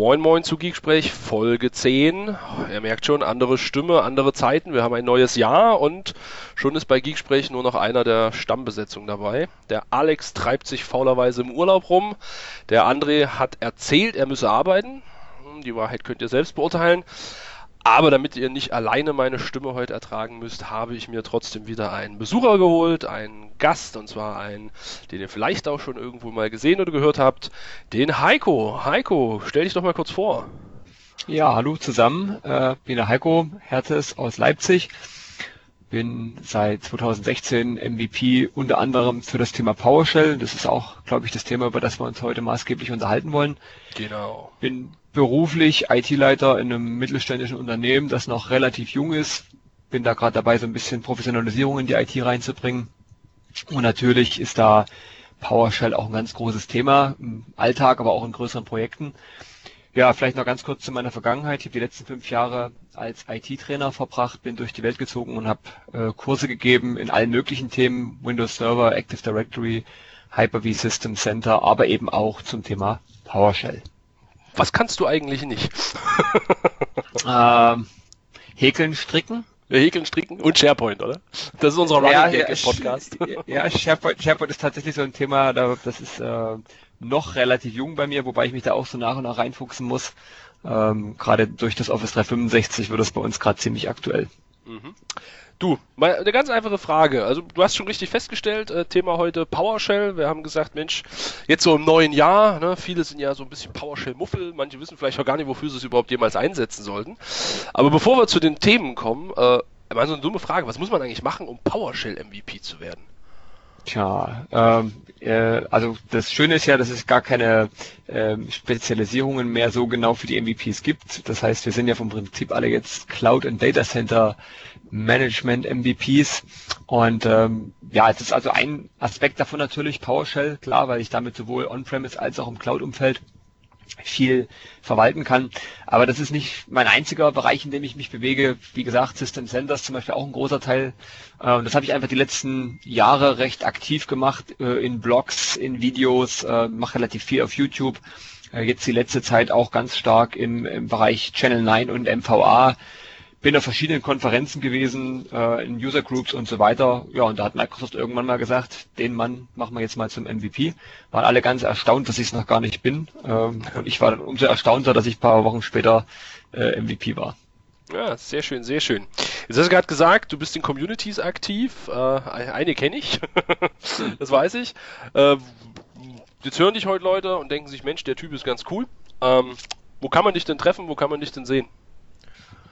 Moin Moin zu Geeksprech, Folge 10. Ihr merkt schon, andere Stimme, andere Zeiten. Wir haben ein neues Jahr und schon ist bei Geeksprech nur noch einer der Stammbesetzung dabei. Der Alex treibt sich faulerweise im Urlaub rum. Der André hat erzählt, er müsse arbeiten. Die Wahrheit könnt ihr selbst beurteilen. Aber damit ihr nicht alleine meine Stimme heute ertragen müsst, habe ich mir trotzdem wieder einen Besucher geholt, einen Gast, und zwar einen, den ihr vielleicht auch schon irgendwo mal gesehen oder gehört habt, den Heiko. Heiko, stell dich doch mal kurz vor. Ja, hallo zusammen. Äh, bin der Heiko Hertes aus Leipzig. Bin seit 2016 MVP unter anderem für das Thema PowerShell. Das ist auch, glaube ich, das Thema, über das wir uns heute maßgeblich unterhalten wollen. Genau. Bin beruflich IT-Leiter in einem mittelständischen Unternehmen, das noch relativ jung ist. Bin da gerade dabei, so ein bisschen Professionalisierung in die IT reinzubringen. Und natürlich ist da PowerShell auch ein ganz großes Thema im Alltag, aber auch in größeren Projekten. Ja, vielleicht noch ganz kurz zu meiner Vergangenheit. Ich habe die letzten fünf Jahre als IT-Trainer verbracht, bin durch die Welt gezogen und habe äh, Kurse gegeben in allen möglichen Themen, Windows Server, Active Directory, Hyper-V System Center, aber eben auch zum Thema PowerShell. Was kannst du eigentlich nicht? ähm, häkeln, stricken. Häkeln, stricken und SharePoint, oder? Das ist unser Running ja, ja, Podcast. Ja, SharePoint, SharePoint ist tatsächlich so ein Thema, das ist äh, noch relativ jung bei mir, wobei ich mich da auch so nach und nach reinfuchsen muss. Ähm, gerade durch das Office 365 wird das bei uns gerade ziemlich aktuell. Mhm. Du, mal eine ganz einfache Frage. Also du hast schon richtig festgestellt, äh, Thema heute PowerShell. Wir haben gesagt, Mensch, jetzt so im neuen Jahr, ne, viele sind ja so ein bisschen PowerShell-Muffel, manche wissen vielleicht auch gar nicht, wofür sie es überhaupt jemals einsetzen sollten. Aber bevor wir zu den Themen kommen, äh, mal so eine dumme Frage, was muss man eigentlich machen, um PowerShell-MVP zu werden? Tja, ähm, äh, also das Schöne ist ja, dass es gar keine äh, Spezialisierungen mehr so genau für die MVPs gibt. Das heißt, wir sind ja vom Prinzip alle jetzt Cloud und Data Center Management MVPs. Und ähm, ja, es ist also ein Aspekt davon natürlich PowerShell, klar, weil ich damit sowohl on-premise als auch im Cloud-Umfeld viel verwalten kann. Aber das ist nicht mein einziger Bereich, in dem ich mich bewege. Wie gesagt, System Centers zum Beispiel auch ein großer Teil. Äh, und das habe ich einfach die letzten Jahre recht aktiv gemacht, äh, in Blogs, in Videos, äh, mache relativ viel auf YouTube. Jetzt die letzte Zeit auch ganz stark im, im Bereich Channel 9 und MVA bin auf verschiedenen Konferenzen gewesen, äh, in User Groups und so weiter. Ja, und da hat Microsoft irgendwann mal gesagt, den Mann machen wir jetzt mal zum MVP. Waren alle ganz erstaunt, dass ich es noch gar nicht bin. Ähm, und ich war dann umso erstaunter, dass ich ein paar Wochen später äh, MVP war. Ja, sehr schön, sehr schön. Jetzt hast du gerade gesagt, du bist in Communities aktiv. Äh, eine kenne ich, das weiß ich. Äh, jetzt hören dich heute Leute und denken sich, Mensch, der Typ ist ganz cool. Ähm, wo kann man dich denn treffen? Wo kann man dich denn sehen?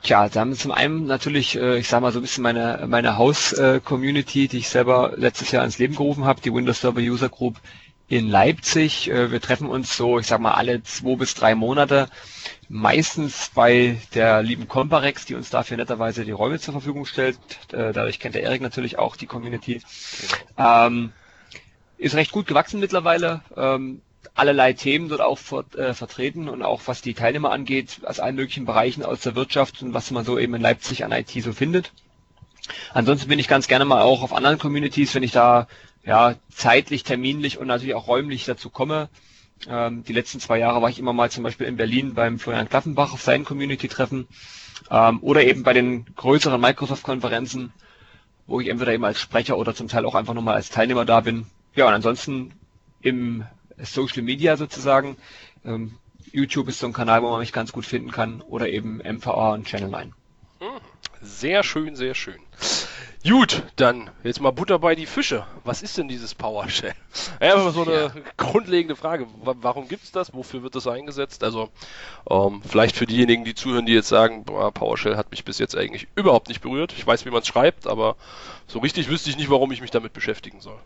Tja, da haben wir zum einen natürlich, äh, ich sag mal so ein bisschen meine, meine Haus-Community, die ich selber letztes Jahr ins Leben gerufen habe, die Windows Server User Group in Leipzig. Äh, wir treffen uns so, ich sag mal, alle zwei bis drei Monate, meistens bei der lieben Comparex, die uns dafür netterweise die Räume zur Verfügung stellt. Äh, dadurch kennt der Erik natürlich auch die Community. Ähm, ist recht gut gewachsen mittlerweile. Ähm, allerlei Themen dort auch ver äh, vertreten und auch was die Teilnehmer angeht, aus allen möglichen Bereichen aus der Wirtschaft und was man so eben in Leipzig an IT so findet. Ansonsten bin ich ganz gerne mal auch auf anderen Communities, wenn ich da ja zeitlich, terminlich und natürlich auch räumlich dazu komme. Ähm, die letzten zwei Jahre war ich immer mal zum Beispiel in Berlin beim Florian Klaffenbach auf seinen Community-Treffen ähm, oder eben bei den größeren Microsoft-Konferenzen, wo ich entweder eben als Sprecher oder zum Teil auch einfach nochmal als Teilnehmer da bin. Ja, und ansonsten im Social Media sozusagen. Ähm, YouTube ist so ein Kanal, wo man mich ganz gut finden kann oder eben MVA und Channel 9. Hm, sehr schön, sehr schön. Gut, dann jetzt mal Butter bei die Fische. Was ist denn dieses PowerShell? Ja, so eine ja. grundlegende Frage. Warum gibt es das? Wofür wird das eingesetzt? Also ähm, vielleicht für diejenigen, die zuhören, die jetzt sagen, boah, PowerShell hat mich bis jetzt eigentlich überhaupt nicht berührt. Ich weiß, wie man es schreibt, aber so richtig wüsste ich nicht, warum ich mich damit beschäftigen soll.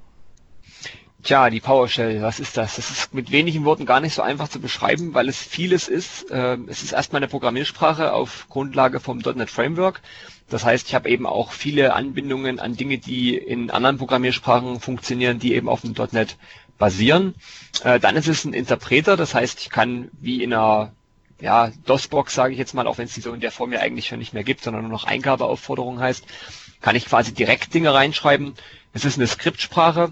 Tja, die PowerShell, was ist das? Das ist mit wenigen Worten gar nicht so einfach zu beschreiben, weil es vieles ist. Ähm, es ist erstmal eine Programmiersprache auf Grundlage vom .NET Framework. Das heißt, ich habe eben auch viele Anbindungen an Dinge, die in anderen Programmiersprachen funktionieren, die eben auf dem .NET basieren. Äh, dann ist es ein Interpreter, das heißt, ich kann wie in einer ja, DOS-Box, sage ich jetzt mal, auch wenn es die so in der Form ja eigentlich schon nicht mehr gibt, sondern nur noch Eingabeaufforderung heißt, kann ich quasi direkt Dinge reinschreiben. Es ist eine Skriptsprache,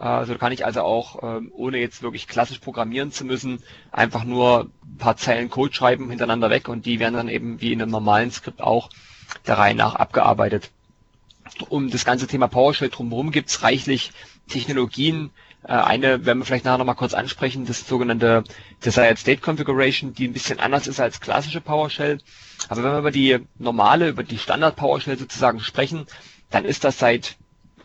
also kann ich also auch, ähm, ohne jetzt wirklich klassisch programmieren zu müssen, einfach nur paar Zeilen Code schreiben hintereinander weg und die werden dann eben wie in einem normalen Skript auch der Reihe nach abgearbeitet. Um das ganze Thema PowerShell drumherum gibt es reichlich Technologien. Äh, eine werden wir vielleicht nachher nochmal kurz ansprechen, das sogenannte Desired State Configuration, die ein bisschen anders ist als klassische PowerShell. Aber wenn wir über die normale, über die Standard PowerShell sozusagen sprechen, dann ist das seit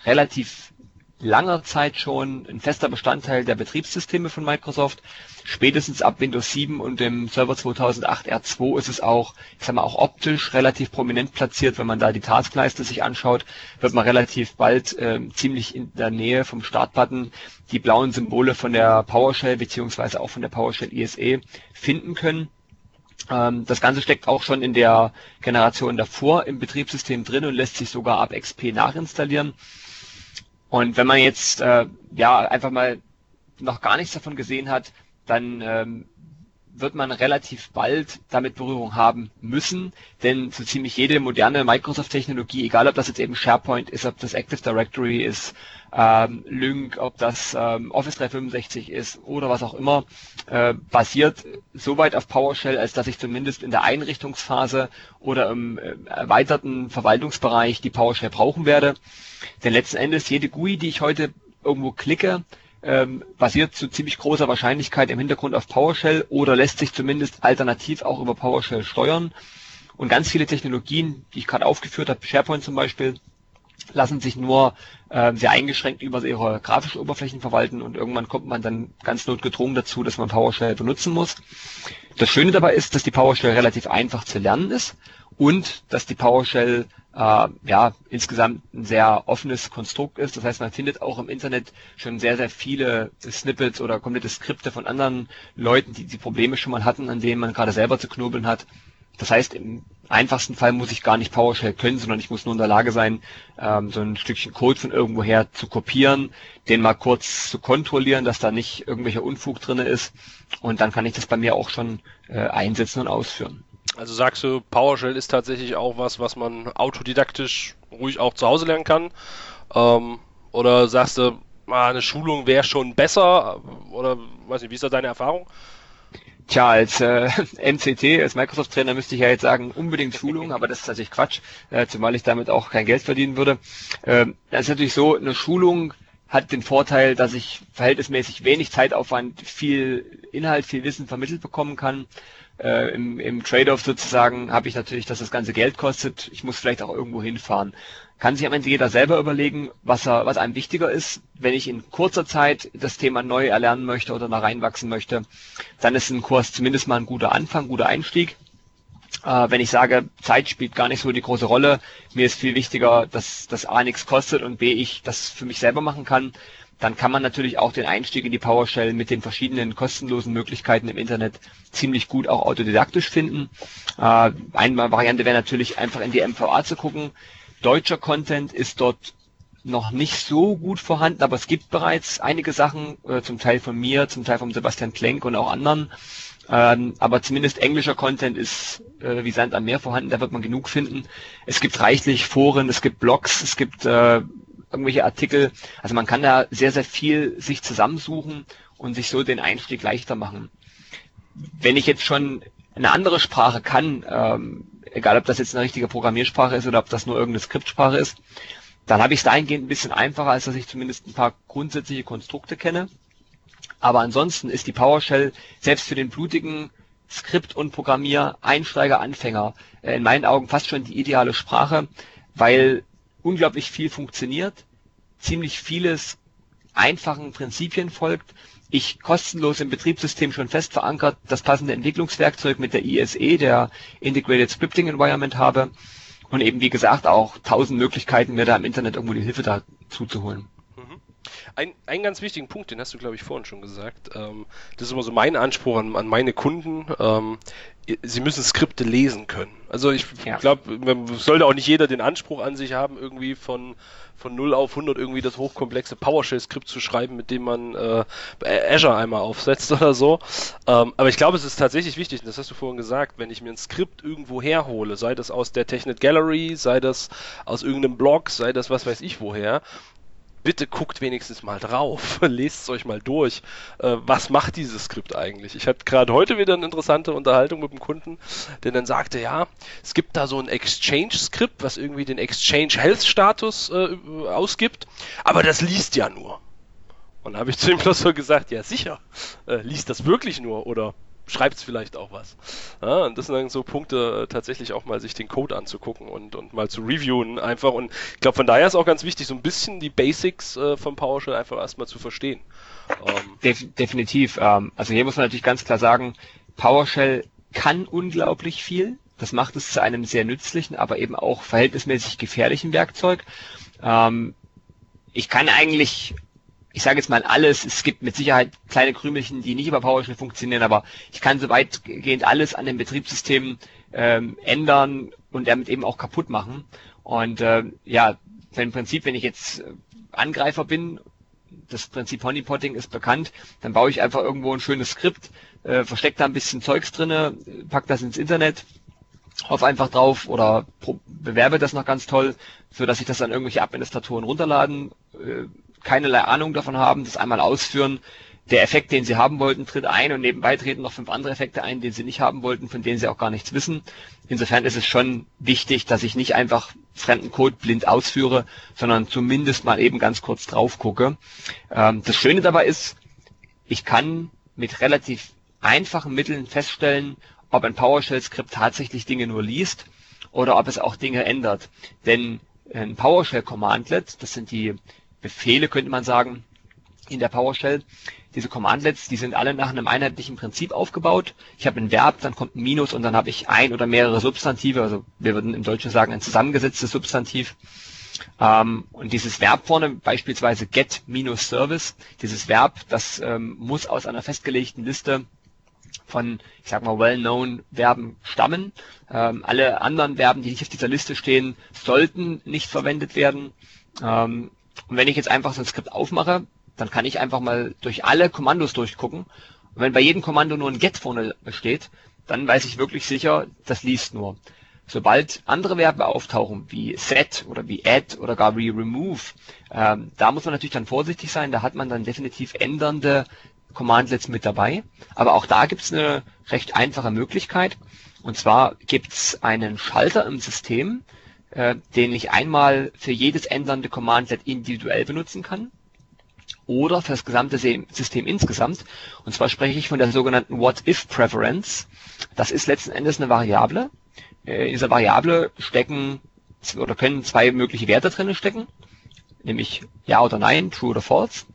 relativ langer Zeit schon ein fester Bestandteil der Betriebssysteme von Microsoft. Spätestens ab Windows 7 und dem Server 2008 R2 ist es auch, ich sag mal, auch optisch relativ prominent platziert. Wenn man da die Taskleiste sich anschaut, wird man relativ bald äh, ziemlich in der Nähe vom Startbutton die blauen Symbole von der PowerShell beziehungsweise auch von der PowerShell ISE finden können. Ähm, das Ganze steckt auch schon in der Generation davor im Betriebssystem drin und lässt sich sogar ab XP nachinstallieren. Und wenn man jetzt äh, ja einfach mal noch gar nichts davon gesehen hat, dann ähm, wird man relativ bald damit Berührung haben müssen, denn so ziemlich jede moderne Microsoft-Technologie, egal ob das jetzt eben SharePoint ist, ob das Active Directory ist, ähm, Lync, ob das ähm, Office 365 ist oder was auch immer, äh, basiert soweit auf PowerShell, als dass ich zumindest in der Einrichtungsphase oder im äh, erweiterten Verwaltungsbereich die PowerShell brauchen werde. Denn letzten Endes jede GUI, die ich heute irgendwo klicke, ähm, basiert zu ziemlich großer Wahrscheinlichkeit im Hintergrund auf PowerShell oder lässt sich zumindest alternativ auch über PowerShell steuern. Und ganz viele Technologien, die ich gerade aufgeführt habe, SharePoint zum Beispiel, lassen sich nur äh, sehr eingeschränkt über ihre grafischen Oberflächen verwalten und irgendwann kommt man dann ganz notgedrungen dazu, dass man PowerShell benutzen muss. Das Schöne dabei ist, dass die PowerShell relativ einfach zu lernen ist und dass die PowerShell äh, ja insgesamt ein sehr offenes Konstrukt ist. Das heißt, man findet auch im Internet schon sehr, sehr viele Snippets oder komplette Skripte von anderen Leuten, die die Probleme schon mal hatten, an denen man gerade selber zu knobeln hat. Das heißt, im einfachsten Fall muss ich gar nicht PowerShell können, sondern ich muss nur in der Lage sein, ähm, so ein Stückchen Code von irgendwoher zu kopieren, den mal kurz zu kontrollieren, dass da nicht irgendwelcher Unfug drinne ist. Und dann kann ich das bei mir auch schon äh, einsetzen und ausführen. Also sagst du, PowerShell ist tatsächlich auch was, was man autodidaktisch ruhig auch zu Hause lernen kann? Ähm, oder sagst du, ah, eine Schulung wäre schon besser? Oder weiß nicht, wie ist da deine Erfahrung? Tja, als äh, MCT, als Microsoft-Trainer müsste ich ja jetzt sagen, unbedingt Schulung, aber das ist natürlich Quatsch, äh, zumal ich damit auch kein Geld verdienen würde. Ähm, das ist natürlich so, eine Schulung hat den Vorteil, dass ich verhältnismäßig wenig Zeitaufwand, viel Inhalt, viel Wissen vermittelt bekommen kann. Äh, Im, im Trade-off sozusagen habe ich natürlich, dass das ganze Geld kostet. Ich muss vielleicht auch irgendwo hinfahren. Kann sich am Ende jeder selber überlegen, was, er, was einem wichtiger ist. Wenn ich in kurzer Zeit das Thema neu erlernen möchte oder da reinwachsen möchte, dann ist ein Kurs zumindest mal ein guter Anfang, guter Einstieg. Äh, wenn ich sage, Zeit spielt gar nicht so die große Rolle, mir ist viel wichtiger, dass das A nichts kostet und B ich das für mich selber machen kann, dann kann man natürlich auch den Einstieg in die PowerShell mit den verschiedenen kostenlosen Möglichkeiten im Internet ziemlich gut auch autodidaktisch finden. Äh, eine Variante wäre natürlich einfach in die MVA zu gucken. Deutscher Content ist dort noch nicht so gut vorhanden, aber es gibt bereits einige Sachen, äh, zum Teil von mir, zum Teil von Sebastian Klenk und auch anderen. Ähm, aber zumindest englischer Content ist äh, wie Sand am Meer vorhanden, da wird man genug finden. Es gibt reichlich Foren, es gibt Blogs, es gibt äh, irgendwelche Artikel. Also man kann da sehr, sehr viel sich zusammensuchen und sich so den Einstieg leichter machen. Wenn ich jetzt schon eine andere Sprache kann, ähm, egal ob das jetzt eine richtige Programmiersprache ist oder ob das nur irgendeine Skriptsprache ist, dann habe ich es dahingehend ein bisschen einfacher, als dass ich zumindest ein paar grundsätzliche Konstrukte kenne. Aber ansonsten ist die PowerShell selbst für den blutigen Skript- und Programmier, Einsteiger, Anfänger äh, in meinen Augen fast schon die ideale Sprache, weil unglaublich viel funktioniert, ziemlich vieles einfachen Prinzipien folgt, ich kostenlos im Betriebssystem schon fest verankert das passende Entwicklungswerkzeug mit der ISE, der Integrated Scripting Environment habe und eben wie gesagt auch tausend Möglichkeiten, mir da im Internet irgendwo die Hilfe dazu zu holen. Mhm. Ein, einen ganz wichtigen Punkt, den hast du, glaube ich, vorhin schon gesagt. Ähm, das ist immer so mein Anspruch an, an meine Kunden. Ähm, sie müssen Skripte lesen können. Also ich ja. glaube, sollte auch nicht jeder den Anspruch an sich haben, irgendwie von, von 0 auf 100 irgendwie das hochkomplexe PowerShell-Skript zu schreiben, mit dem man äh, Azure einmal aufsetzt oder so. Ähm, aber ich glaube, es ist tatsächlich wichtig, und das hast du vorhin gesagt, wenn ich mir ein Skript irgendwo herhole, sei das aus der Technet Gallery, sei das aus irgendeinem Blog, sei das was weiß ich woher, bitte guckt wenigstens mal drauf, lest es euch mal durch. Äh, was macht dieses Skript eigentlich? Ich hatte gerade heute wieder eine interessante Unterhaltung mit einem Kunden, der dann sagte, ja, es gibt da so ein Exchange-Skript, was irgendwie den Exchange Health Status äh, ausgibt, aber das liest ja nur. Und da habe ich zu ihm bloß so gesagt, ja sicher, äh, liest das wirklich nur oder schreibt es vielleicht auch was. Ja, und das sind dann so Punkte, äh, tatsächlich auch mal sich den Code anzugucken und, und mal zu reviewen einfach. Und ich glaube, von daher ist auch ganz wichtig, so ein bisschen die Basics äh, von PowerShell einfach erstmal zu verstehen. Ähm, Def definitiv. Ähm, also hier muss man natürlich ganz klar sagen, PowerShell kann unglaublich viel. Das macht es zu einem sehr nützlichen, aber eben auch verhältnismäßig gefährlichen Werkzeug. Ähm, ich kann eigentlich ich sage jetzt mal alles, es gibt mit Sicherheit kleine Krümelchen, die nicht über PowerShell funktionieren, aber ich kann so weitgehend alles an dem Betriebssystem ähm, ändern und damit eben auch kaputt machen. Und äh, ja, im Prinzip, wenn ich jetzt äh, Angreifer bin, das Prinzip Honeypotting ist bekannt, dann baue ich einfach irgendwo ein schönes Skript, äh, verstecke da ein bisschen Zeugs drinne, pack das ins Internet, hoffe einfach drauf oder bewerbe das noch ganz toll, so dass ich das dann irgendwelche Administratoren runterladen, äh, keinerlei Ahnung davon haben, das einmal ausführen. Der Effekt, den sie haben wollten, tritt ein und nebenbei treten noch fünf andere Effekte ein, den sie nicht haben wollten, von denen sie auch gar nichts wissen. Insofern ist es schon wichtig, dass ich nicht einfach fremden Code blind ausführe, sondern zumindest mal eben ganz kurz drauf gucke. Ähm, das Schöne dabei ist, ich kann mit relativ einfachen Mitteln feststellen, ob ein PowerShell-Skript tatsächlich Dinge nur liest oder ob es auch Dinge ändert. Denn ein PowerShell-Commandlet, das sind die Befehle, könnte man sagen, in der PowerShell. Diese Commandlets, die sind alle nach einem einheitlichen Prinzip aufgebaut. Ich habe ein Verb, dann kommt ein Minus und dann habe ich ein oder mehrere Substantive, also wir würden im Deutschen sagen ein zusammengesetztes Substantiv. Ähm, und dieses Verb vorne, beispielsweise get minus service, dieses Verb, das ähm, muss aus einer festgelegten Liste von, ich sag mal, well-known Verben stammen. Ähm, alle anderen Verben, die nicht auf dieser Liste stehen, sollten nicht verwendet werden. Ähm, und wenn ich jetzt einfach so ein Skript aufmache, dann kann ich einfach mal durch alle Kommandos durchgucken. Und wenn bei jedem Kommando nur ein get vorne steht, dann weiß ich wirklich sicher, das liest nur. Sobald andere Verben auftauchen, wie set oder wie add oder gar wie remove, ähm, da muss man natürlich dann vorsichtig sein, da hat man dann definitiv ändernde Commandlets mit dabei. Aber auch da gibt es eine recht einfache Möglichkeit. Und zwar gibt es einen Schalter im System, äh, den ich einmal für jedes ändernde Commandlet individuell benutzen kann oder für das gesamte System insgesamt. Und zwar spreche ich von der sogenannten What-If-Preference. Das ist letzten Endes eine Variable. Äh, in dieser Variable stecken oder können zwei mögliche Werte drin stecken, nämlich Ja oder Nein, True oder False.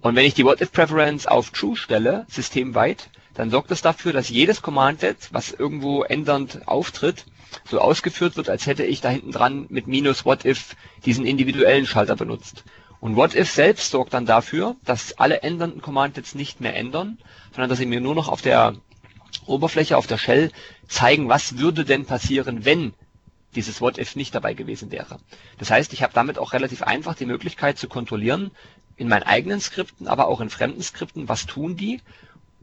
Und wenn ich die What-If-Preference auf True stelle, systemweit, dann sorgt das dafür, dass jedes Commandlet, was irgendwo ändernd auftritt, so ausgeführt wird, als hätte ich da hinten dran mit minus what if diesen individuellen Schalter benutzt. Und what if selbst sorgt dann dafür, dass alle ändernden Commandlets nicht mehr ändern, sondern dass sie mir nur noch auf der Oberfläche, auf der Shell zeigen, was würde denn passieren, wenn dieses what if nicht dabei gewesen wäre. Das heißt, ich habe damit auch relativ einfach die Möglichkeit zu kontrollieren, in meinen eigenen Skripten, aber auch in fremden Skripten, was tun die.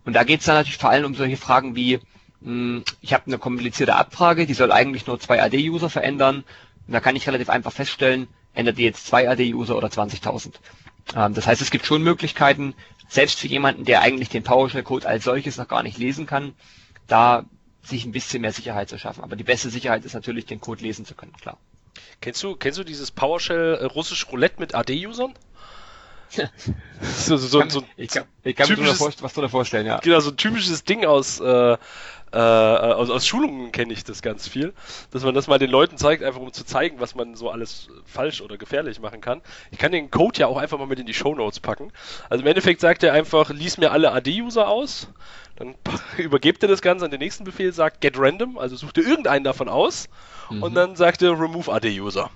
Und da geht es dann natürlich vor allem um solche Fragen wie, ich habe eine komplizierte Abfrage, die soll eigentlich nur zwei AD-User verändern. Und da kann ich relativ einfach feststellen, ändert die jetzt zwei AD-User oder 20.000. Ähm, das heißt, es gibt schon Möglichkeiten, selbst für jemanden, der eigentlich den PowerShell-Code als solches noch gar nicht lesen kann, da sich ein bisschen mehr Sicherheit zu schaffen. Aber die beste Sicherheit ist natürlich, den Code lesen zu können, klar. Kennst du, kennst du dieses PowerShell äh, russisch Roulette mit AD-Usern? So, so, so, so ich kann, ich kann mir was du da vorstellen, ja. Genau, so ein typisches Ding aus, äh, äh, aus, aus Schulungen kenne ich das ganz viel, dass man das mal den Leuten zeigt, einfach um zu zeigen, was man so alles falsch oder gefährlich machen kann. Ich kann den Code ja auch einfach mal mit in die Show Notes packen. Also im Endeffekt sagt er einfach, lies mir alle AD-User aus, dann übergebt er das Ganze an den nächsten Befehl, sagt get random, also sucht ihr irgendeinen davon aus mhm. und dann sagt er remove AD-User.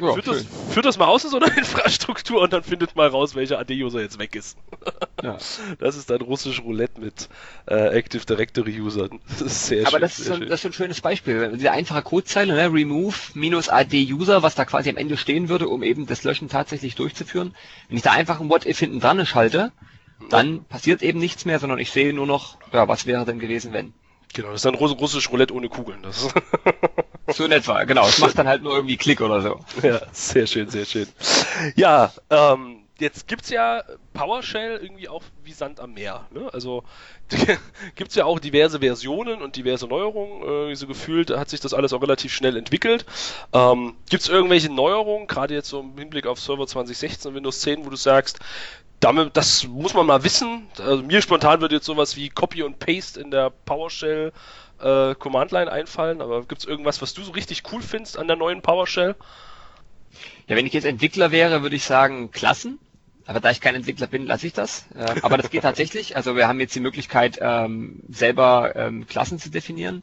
Ja, führt, das, führt, das, mal aus in so einer Infrastruktur und dann findet mal raus, welcher AD-User jetzt weg ist. Ja. Das ist dann russisch Roulette mit äh, Active Directory Usern. Das ist sehr Aber schön, das, ist ein, das ist ein schönes Beispiel. Diese einfache Codezeile, ne? remove minus AD-User, was da quasi am Ende stehen würde, um eben das Löschen tatsächlich durchzuführen. Wenn ich da einfach ein What-If hinten dran schalte, dann passiert eben nichts mehr, sondern ich sehe nur noch, ja, was wäre denn gewesen, wenn. Genau, das ist dann russisch Roulette ohne Kugeln. Das so in etwa, genau. Es macht dann halt nur irgendwie Klick oder so. Ja, sehr schön, sehr schön. Ja, ähm, jetzt gibt's ja PowerShell irgendwie auch wie Sand am Meer. Ne? Also gibt's ja auch diverse Versionen und diverse Neuerungen. Äh, so gefühlt hat sich das alles auch relativ schnell entwickelt. Ähm, gibt's irgendwelche Neuerungen, gerade jetzt so im Hinblick auf Server 2016 und Windows 10, wo du sagst, damit, das muss man mal wissen. Also mir spontan wird jetzt sowas wie Copy und Paste in der PowerShell äh, Command Line einfallen, aber gibt es irgendwas, was du so richtig cool findest an der neuen PowerShell? Ja, wenn ich jetzt Entwickler wäre, würde ich sagen Klassen. Aber da ich kein Entwickler bin, lasse ich das. Äh, aber das geht tatsächlich. Also wir haben jetzt die Möglichkeit, ähm, selber ähm, Klassen zu definieren.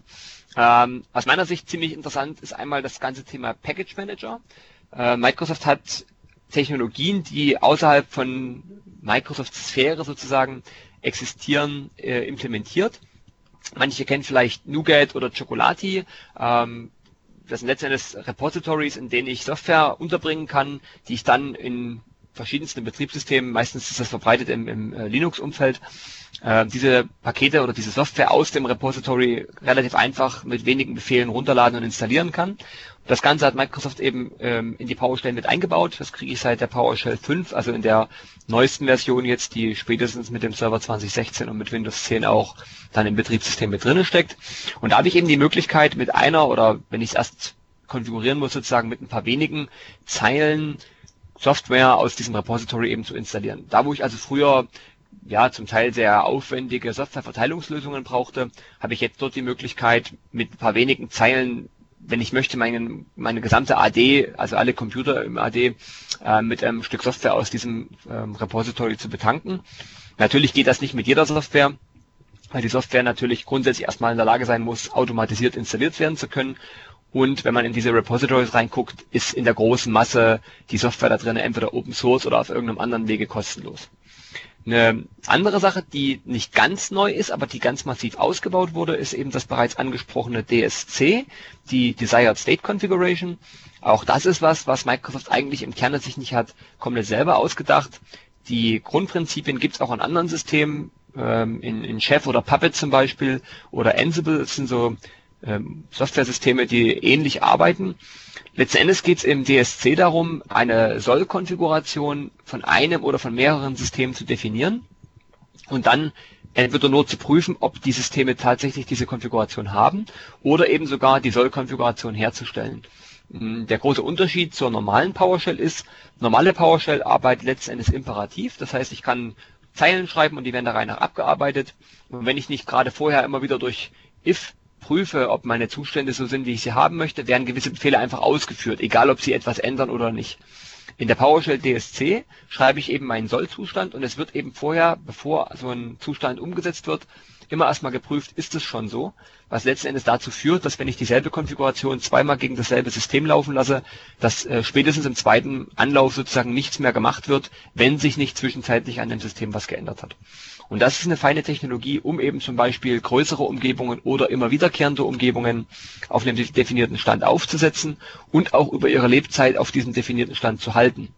Ähm, aus meiner Sicht ziemlich interessant ist einmal das ganze Thema Package Manager. Äh, Microsoft hat Technologien, die außerhalb von Microsofts Sphäre sozusagen existieren, äh, implementiert. Manche kennen vielleicht Nougat oder Chocolati. Ähm, das sind letztendlich Repositories, in denen ich Software unterbringen kann, die ich dann in verschiedensten Betriebssystemen, meistens ist das verbreitet im, im äh, Linux-Umfeld, äh, diese Pakete oder diese Software aus dem Repository relativ einfach mit wenigen Befehlen runterladen und installieren kann. Das Ganze hat Microsoft eben ähm, in die PowerShell mit eingebaut. Das kriege ich seit der PowerShell 5, also in der neuesten Version jetzt, die spätestens mit dem Server 2016 und mit Windows 10 auch dann im Betriebssystem mit drinnen steckt. Und da habe ich eben die Möglichkeit mit einer oder wenn ich es erst konfigurieren muss, sozusagen mit ein paar wenigen Zeilen Software aus diesem Repository eben zu installieren. Da, wo ich also früher ja zum Teil sehr aufwendige Softwareverteilungslösungen brauchte, habe ich jetzt dort die Möglichkeit, mit ein paar wenigen Zeilen wenn ich möchte, meine, meine gesamte AD, also alle Computer im AD, äh, mit einem Stück Software aus diesem ähm, Repository zu betanken. Natürlich geht das nicht mit jeder Software, weil die Software natürlich grundsätzlich erstmal in der Lage sein muss, automatisiert installiert werden zu können. Und wenn man in diese Repositories reinguckt, ist in der großen Masse die Software da drin entweder Open Source oder auf irgendeinem anderen Wege kostenlos. Eine andere Sache, die nicht ganz neu ist, aber die ganz massiv ausgebaut wurde, ist eben das bereits angesprochene DSC, die Desired State Configuration. Auch das ist was, was Microsoft eigentlich im Kern sich nicht hat komplett selber ausgedacht. Die Grundprinzipien gibt es auch in anderen Systemen, ähm, in, in Chef oder Puppet zum Beispiel oder Ansible, das sind so ähm, Software-Systeme, die ähnlich arbeiten. Letzten Endes geht es im DSC darum, eine Soll-Konfiguration von einem oder von mehreren Systemen zu definieren und dann entweder nur zu prüfen, ob die Systeme tatsächlich diese Konfiguration haben oder eben sogar die Soll-Konfiguration herzustellen. Hm, der große Unterschied zur normalen PowerShell ist, normale PowerShell arbeitet letzten Endes imperativ, das heißt, ich kann Zeilen schreiben und die werden da rein nach abgearbeitet. Und wenn ich nicht gerade vorher immer wieder durch if prüfe, ob meine Zustände so sind, wie ich sie haben möchte, werden gewisse Befehle einfach ausgeführt, egal ob sie etwas ändern oder nicht. In der PowerShell DSC schreibe ich eben meinen Soll-Zustand und es wird eben vorher, bevor so ein Zustand umgesetzt wird, immer erstmal geprüft, ist es schon so, was letzten Endes dazu führt, dass wenn ich dieselbe Konfiguration zweimal gegen dasselbe System laufen lasse, dass äh, spätestens im zweiten Anlauf sozusagen nichts mehr gemacht wird, wenn sich nicht zwischenzeitlich an dem System was geändert hat. Und das ist eine feine Technologie, um eben zum Beispiel größere Umgebungen oder immer wiederkehrende Umgebungen auf einem definierten Stand aufzusetzen und auch über ihre Lebzeit auf diesem definierten Stand zu halten.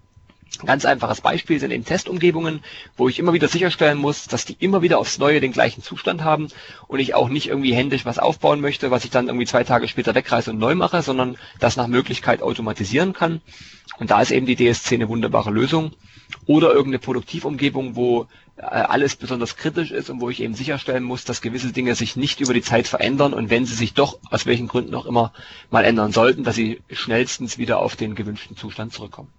Ganz einfaches Beispiel sind eben Testumgebungen, wo ich immer wieder sicherstellen muss, dass die immer wieder aufs Neue den gleichen Zustand haben und ich auch nicht irgendwie händisch was aufbauen möchte, was ich dann irgendwie zwei Tage später wegreiße und neu mache, sondern das nach Möglichkeit automatisieren kann. Und da ist eben die DSC eine wunderbare Lösung. Oder irgendeine Produktivumgebung, wo äh, alles besonders kritisch ist und wo ich eben sicherstellen muss, dass gewisse Dinge sich nicht über die Zeit verändern und wenn sie sich doch aus welchen Gründen auch immer mal ändern sollten, dass sie schnellstens wieder auf den gewünschten Zustand zurückkommen.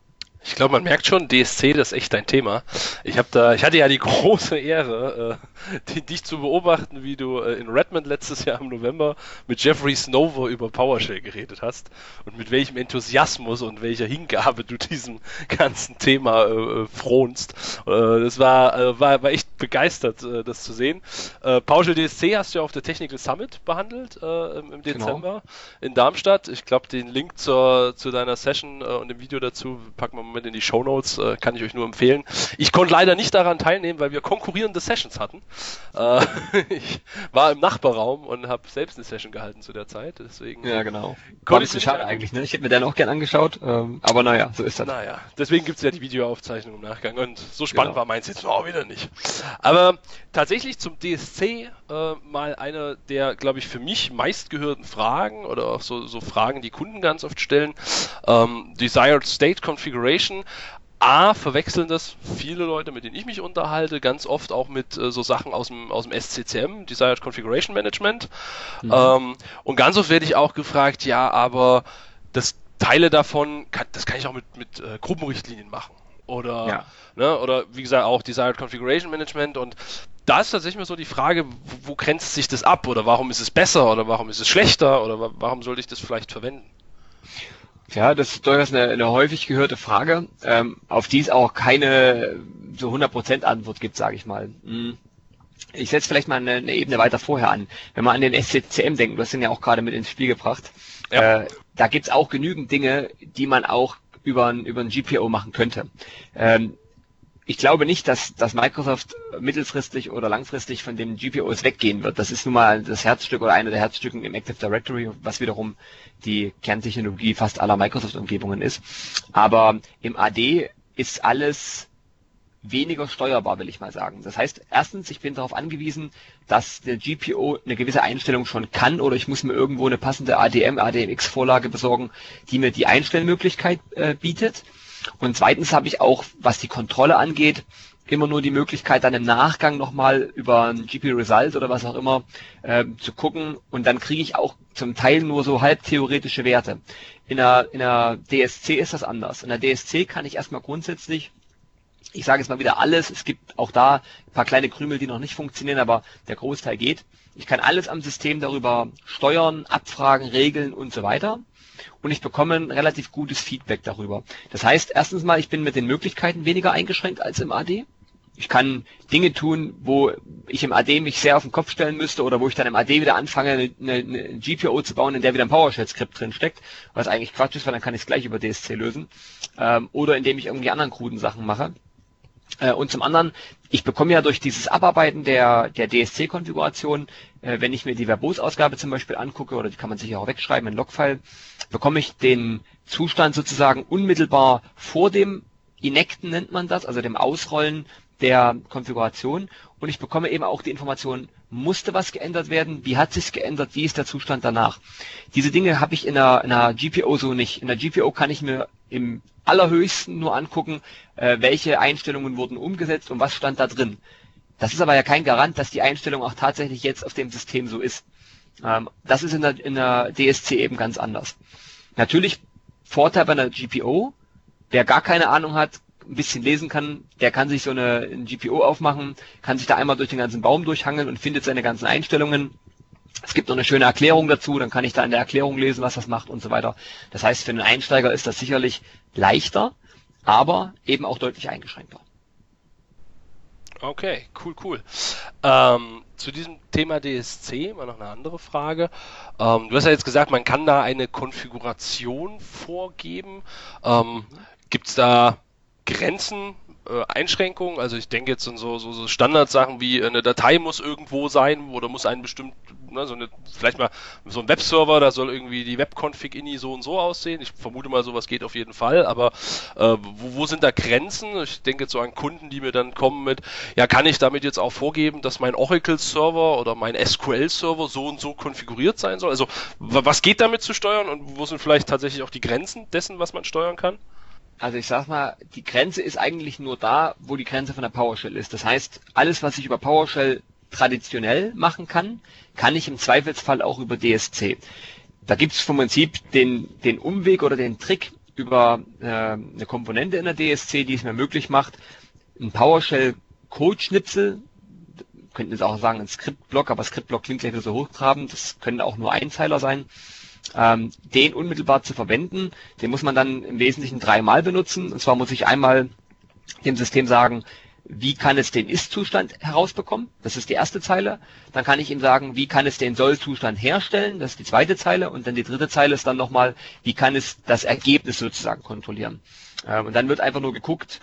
Ich glaube, man merkt schon, DSC, das ist echt dein Thema. Ich habe da, ich hatte ja die große Ehre, äh, dich zu beobachten, wie du äh, in Redmond letztes Jahr im November mit Jeffrey Snover über PowerShell geredet hast und mit welchem Enthusiasmus und welcher Hingabe du diesem ganzen Thema äh, frohnst. Äh, das war, äh, war, war echt begeistert, äh, das zu sehen. Äh, PowerShell DSC hast du ja auf der Technical Summit behandelt äh, im, im, genau. Dezember genau. in Darmstadt. Ich glaube, den Link zur, zu deiner Session äh, und dem Video dazu packen wir Moment in die Show Notes, äh, kann ich euch nur empfehlen. Ich konnte leider nicht daran teilnehmen, weil wir konkurrierende Sessions hatten. Äh, ich war im Nachbarraum und habe selbst eine Session gehalten zu der Zeit, deswegen. Ja, genau. War ein schade eigentlich, ne? Ich hätte mir den auch gern angeschaut, ähm, aber naja, so ist das. Naja, deswegen gibt es ja die Videoaufzeichnung im Nachgang und so spannend genau. war meins jetzt auch wieder nicht. Aber tatsächlich zum DSC äh, mal eine der, glaube ich, für mich meistgehörten Fragen oder auch so, so Fragen, die Kunden ganz oft stellen. Ähm, Desired State Configuration. A, verwechseln das viele Leute, mit denen ich mich unterhalte, ganz oft auch mit äh, so Sachen aus dem, aus dem SCCM, Desired Configuration Management. Mhm. Ähm, und ganz oft werde ich auch gefragt, ja, aber das Teile davon, kann, das kann ich auch mit, mit äh, Gruppenrichtlinien machen. Oder, ja. ne, oder wie gesagt, auch Desired Configuration Management und da ist tatsächlich mal so die Frage, wo, wo grenzt sich das ab oder warum ist es besser oder warum ist es schlechter oder warum sollte ich das vielleicht verwenden? Ja, das ist durchaus eine, eine häufig gehörte Frage, ähm, auf die es auch keine so 100% Antwort gibt, sage ich mal. Hm. Ich setze vielleicht mal eine, eine, Ebene weiter vorher an. Wenn man an den SCCM denkt, du hast den ja auch gerade mit ins Spiel gebracht, ja. äh, da gibt's auch genügend Dinge, die man auch über ein, über ein GPO machen könnte. Ähm, ich glaube nicht, dass, dass Microsoft mittelfristig oder langfristig von dem GPOs weggehen wird. Das ist nun mal das Herzstück oder eine der Herzstücken im Active Directory, was wiederum die Kerntechnologie fast aller Microsoft-Umgebungen ist. Aber im AD ist alles weniger steuerbar, will ich mal sagen. Das heißt, erstens, ich bin darauf angewiesen, dass der GPO eine gewisse Einstellung schon kann oder ich muss mir irgendwo eine passende ADM, ADMX-Vorlage besorgen, die mir die Einstellmöglichkeit äh, bietet. Und zweitens habe ich auch, was die Kontrolle angeht, immer nur die Möglichkeit, dann im Nachgang nochmal über ein GP Result oder was auch immer äh, zu gucken und dann kriege ich auch zum Teil nur so halb theoretische Werte. In der, in der DSC ist das anders. In der DSC kann ich erstmal grundsätzlich, ich sage jetzt mal wieder alles, es gibt auch da ein paar kleine Krümel, die noch nicht funktionieren, aber der Großteil geht. Ich kann alles am System darüber steuern, abfragen, regeln und so weiter und ich bekomme ein relativ gutes Feedback darüber. Das heißt, erstens mal, ich bin mit den Möglichkeiten weniger eingeschränkt als im AD. Ich kann Dinge tun, wo ich im AD mich sehr auf den Kopf stellen müsste oder wo ich dann im AD wieder anfange, eine, eine GPO zu bauen, in der wieder ein PowerShell-Skript drin steckt, was eigentlich Quatsch ist, weil dann kann ich es gleich über DSC lösen. Ähm, oder indem ich irgendwie anderen kruden Sachen mache. Äh, und zum anderen, ich bekomme ja durch dieses Abarbeiten der, der DSC-Konfiguration, äh, wenn ich mir die Verbotsausgabe zum Beispiel angucke, oder die kann man sich auch wegschreiben in Logfile, bekomme ich den Zustand sozusagen unmittelbar vor dem Inekten nennt man das, also dem Ausrollen der Konfiguration und ich bekomme eben auch die Information, musste was geändert werden, wie hat sich geändert, wie ist der Zustand danach. Diese Dinge habe ich in einer, in einer GPO so nicht. In der GPO kann ich mir im allerhöchsten nur angucken, äh, welche Einstellungen wurden umgesetzt und was stand da drin. Das ist aber ja kein Garant, dass die Einstellung auch tatsächlich jetzt auf dem System so ist. Ähm, das ist in der, in der DSC eben ganz anders. Natürlich Vorteil bei einer GPO, wer gar keine Ahnung hat, ein bisschen lesen kann, der kann sich so eine, ein GPO aufmachen, kann sich da einmal durch den ganzen Baum durchhangeln und findet seine ganzen Einstellungen. Es gibt noch eine schöne Erklärung dazu, dann kann ich da in der Erklärung lesen, was das macht und so weiter. Das heißt, für einen Einsteiger ist das sicherlich leichter, aber eben auch deutlich eingeschränkter. Okay, cool, cool. Ähm, zu diesem Thema DSC mal noch eine andere Frage. Ähm, du hast ja jetzt gesagt, man kann da eine Konfiguration vorgeben. Ähm, Gibt es da Grenzen, äh, Einschränkungen. Also ich denke jetzt an so, so, so Standardsachen wie äh, eine Datei muss irgendwo sein oder muss ein bestimmt, ne, so eine, vielleicht mal so ein Webserver, da soll irgendwie die Webconfig ini so und so aussehen. Ich vermute mal, sowas geht auf jeden Fall, aber äh, wo, wo sind da Grenzen? Ich denke jetzt so an Kunden, die mir dann kommen mit, ja, kann ich damit jetzt auch vorgeben, dass mein Oracle-Server oder mein SQL-Server so und so konfiguriert sein soll? Also was geht damit zu steuern und wo sind vielleicht tatsächlich auch die Grenzen dessen, was man steuern kann? Also ich sag mal, die Grenze ist eigentlich nur da, wo die Grenze von der PowerShell ist. Das heißt, alles, was ich über PowerShell traditionell machen kann, kann ich im Zweifelsfall auch über DSC. Da gibt es vom Prinzip den, den Umweg oder den Trick über äh, eine Komponente in der DSC, die es mir möglich macht, ein PowerShell-Code-Schnipsel, könnten jetzt auch sagen ein Skriptblock, aber Skriptblock klingt gleich wieder so hochtrabend, das können auch nur Einzeiler sein, ähm, den unmittelbar zu verwenden. Den muss man dann im Wesentlichen dreimal benutzen. Und zwar muss ich einmal dem System sagen, wie kann es den Ist-Zustand herausbekommen? Das ist die erste Zeile. Dann kann ich ihm sagen, wie kann es den Soll-Zustand herstellen? Das ist die zweite Zeile. Und dann die dritte Zeile ist dann nochmal, wie kann es das Ergebnis sozusagen kontrollieren? Ähm, und dann wird einfach nur geguckt,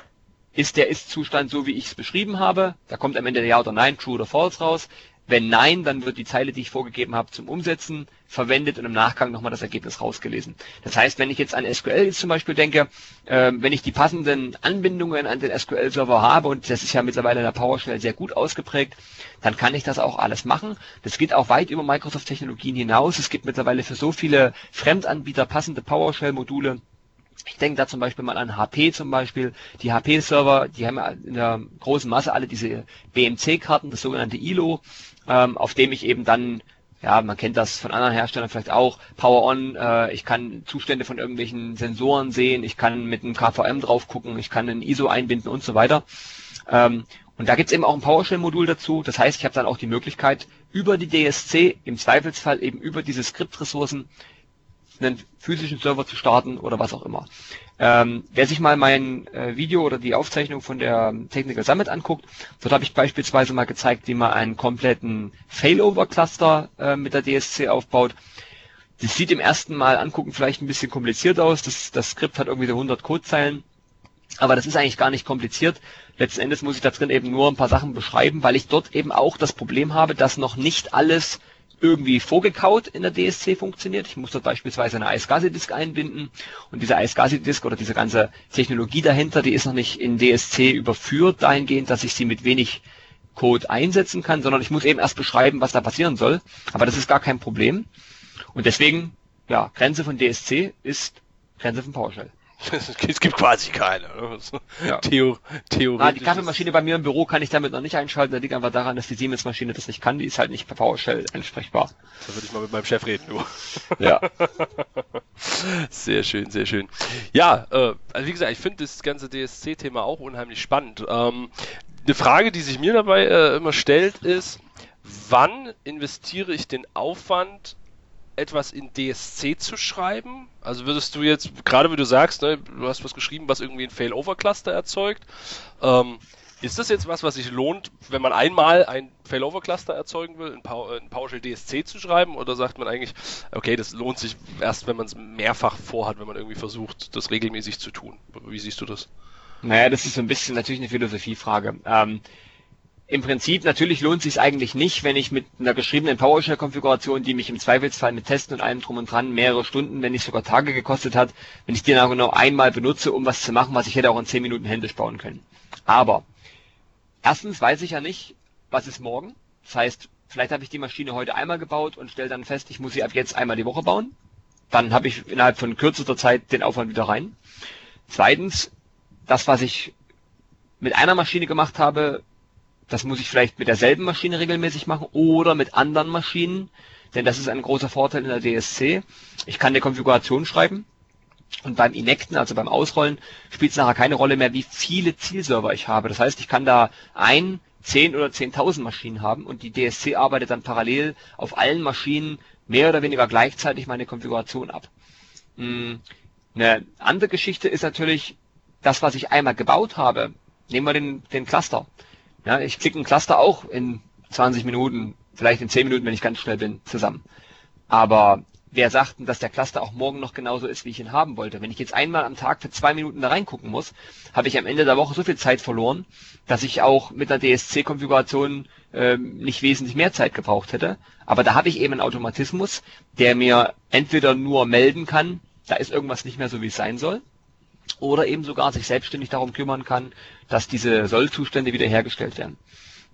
ist der Ist-Zustand so, wie ich es beschrieben habe? Da kommt am Ende Ja oder Nein, True oder False raus Wenn nein, dann wird die Zeile, die ich vorgegeben habe, zum Umsetzen verwendet und im Nachgang nochmal das Ergebnis rausgelesen. Das heißt, wenn ich jetzt an SQL jetzt zum Beispiel denke, äh, wenn ich die passenden Anbindungen an den SQL-Server habe, und das ist ja mittlerweile in der PowerShell sehr gut ausgeprägt, dann kann ich das auch alles machen. Das geht auch weit über Microsoft-Technologien hinaus. Es gibt mittlerweile für so viele Fremdanbieter passende PowerShell-Module, ich denke da zum Beispiel mal an HP zum Beispiel. Die HP-Server, die haben ja in der großen Masse alle diese BMC-Karten, das sogenannte ILO, ähm, auf dem ich eben dann ja, man kennt das von anderen Herstellern vielleicht auch, Power On, äh, ich kann Zustände von irgendwelchen Sensoren sehen, ich kann mit einem KVM drauf gucken, ich kann ein ISO einbinden und so weiter. Ähm, und da gibt's eben auch ein PowerShell-Modul dazu. Das heißt, ich habe dann auch die Möglichkeit, über die DSC, im Zweifelsfall eben über diese Skriptressourcen, einen physischen Server zu starten oder was auch immer. Ähm, wer sich mal mein äh, Video oder die Aufzeichnung von der Technical Summit anguckt, dort habe ich beispielsweise mal gezeigt, wie man einen kompletten Failover-Cluster äh, mit der DSC aufbaut. Das sieht im ersten Mal angucken vielleicht ein bisschen kompliziert aus. Das, das Skript hat irgendwie so 100 Codezeilen. Aber das ist eigentlich gar nicht kompliziert. Letzten Endes muss ich da drin eben nur ein paar Sachen beschreiben, weil ich dort eben auch das Problem habe, dass noch nicht alles irgendwie vorgekaut in der DSC funktioniert. Ich muss dort beispielsweise eine iSCSI-Disk einbinden und diese iSCSI-Disk oder diese ganze Technologie dahinter, die ist noch nicht in DSC überführt dahingehend, dass ich sie mit wenig Code einsetzen kann, sondern ich muss eben erst beschreiben, was da passieren soll. Aber das ist gar kein Problem. Und deswegen, ja, Grenze von DSC ist Grenze von PowerShell. es gibt quasi keine. Ne? Ja. Theo theoretisch. Ah, die Kaffeemaschine bei mir im Büro kann ich damit noch nicht einschalten. Das liegt einfach daran, dass die Siemens-Maschine das nicht kann. Die ist halt nicht per PowerShell ansprechbar. Da würde ich mal mit meinem Chef reden, du. Ja. sehr schön, sehr schön. Ja, äh, also wie gesagt, ich finde das ganze DSC-Thema auch unheimlich spannend. Ähm, eine Frage, die sich mir dabei äh, immer stellt, ist, wann investiere ich den Aufwand etwas in DSC zu schreiben? Also würdest du jetzt, gerade wie du sagst, ne, du hast was geschrieben, was irgendwie ein Failover-Cluster erzeugt. Ähm, ist das jetzt was, was sich lohnt, wenn man einmal ein Failover-Cluster erzeugen will, in, Power, in PowerShell DSC zu schreiben? Oder sagt man eigentlich, okay, das lohnt sich erst, wenn man es mehrfach vorhat, wenn man irgendwie versucht, das regelmäßig zu tun? Wie siehst du das? Naja, das ist so ein bisschen natürlich eine Philosophiefrage. Ähm, im Prinzip natürlich lohnt sich eigentlich nicht, wenn ich mit einer geschriebenen PowerShell-Konfiguration, die mich im Zweifelsfall mit Testen und allem drum und dran mehrere Stunden, wenn nicht sogar Tage gekostet hat, wenn ich die dann genau einmal benutze, um was zu machen, was ich hätte auch in zehn Minuten händisch bauen können. Aber erstens weiß ich ja nicht, was ist morgen. Das heißt, vielleicht habe ich die Maschine heute einmal gebaut und stelle dann fest, ich muss sie ab jetzt einmal die Woche bauen. Dann habe ich innerhalb von kürzester Zeit den Aufwand wieder rein. Zweitens, das, was ich mit einer Maschine gemacht habe, das muss ich vielleicht mit derselben Maschine regelmäßig machen oder mit anderen Maschinen, denn das ist ein großer Vorteil in der DSC. Ich kann eine Konfiguration schreiben und beim Inecten, also beim Ausrollen, spielt es nachher keine Rolle mehr, wie viele Zielserver ich habe. Das heißt, ich kann da ein, zehn oder zehntausend Maschinen haben und die DSC arbeitet dann parallel auf allen Maschinen mehr oder weniger gleichzeitig meine Konfiguration ab. Hm, eine andere Geschichte ist natürlich, das, was ich einmal gebaut habe, nehmen wir den, den Cluster. Ja, ich klicke ein Cluster auch in 20 Minuten, vielleicht in 10 Minuten, wenn ich ganz schnell bin, zusammen. Aber wer sagt denn, dass der Cluster auch morgen noch genauso ist, wie ich ihn haben wollte? Wenn ich jetzt einmal am Tag für zwei Minuten da reingucken muss, habe ich am Ende der Woche so viel Zeit verloren, dass ich auch mit der DSC-Konfiguration ähm, nicht wesentlich mehr Zeit gebraucht hätte. Aber da habe ich eben einen Automatismus, der mir entweder nur melden kann, da ist irgendwas nicht mehr so, wie es sein soll, oder eben sogar sich selbstständig darum kümmern kann, dass diese Sollzustände wiederhergestellt werden.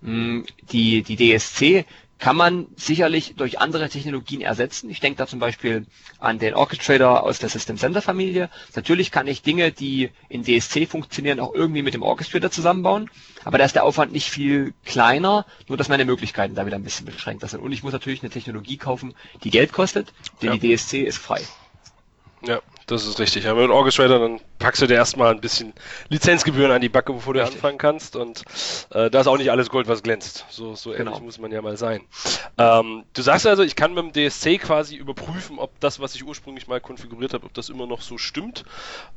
Mm, die, die DSC kann man sicherlich durch andere Technologien ersetzen. Ich denke da zum Beispiel an den Orchestrator aus der System Center Familie. Natürlich kann ich Dinge, die in DSC funktionieren, auch irgendwie mit dem Orchestrator zusammenbauen. Aber da ist der Aufwand nicht viel kleiner, nur dass meine Möglichkeiten da wieder ein bisschen beschränkt sind. Und ich muss natürlich eine Technologie kaufen, die Geld kostet, denn ja. die DSC ist frei. Ja, das ist richtig. Aber mit Orchestrator, dann packst du dir erstmal ein bisschen Lizenzgebühren an die Backe, bevor du richtig. anfangen kannst. Und äh, da ist auch nicht alles Gold, was glänzt. So, so ehrlich genau. muss man ja mal sein. Ähm, du sagst also, ich kann mit dem DSC quasi überprüfen, ob das, was ich ursprünglich mal konfiguriert habe, ob das immer noch so stimmt.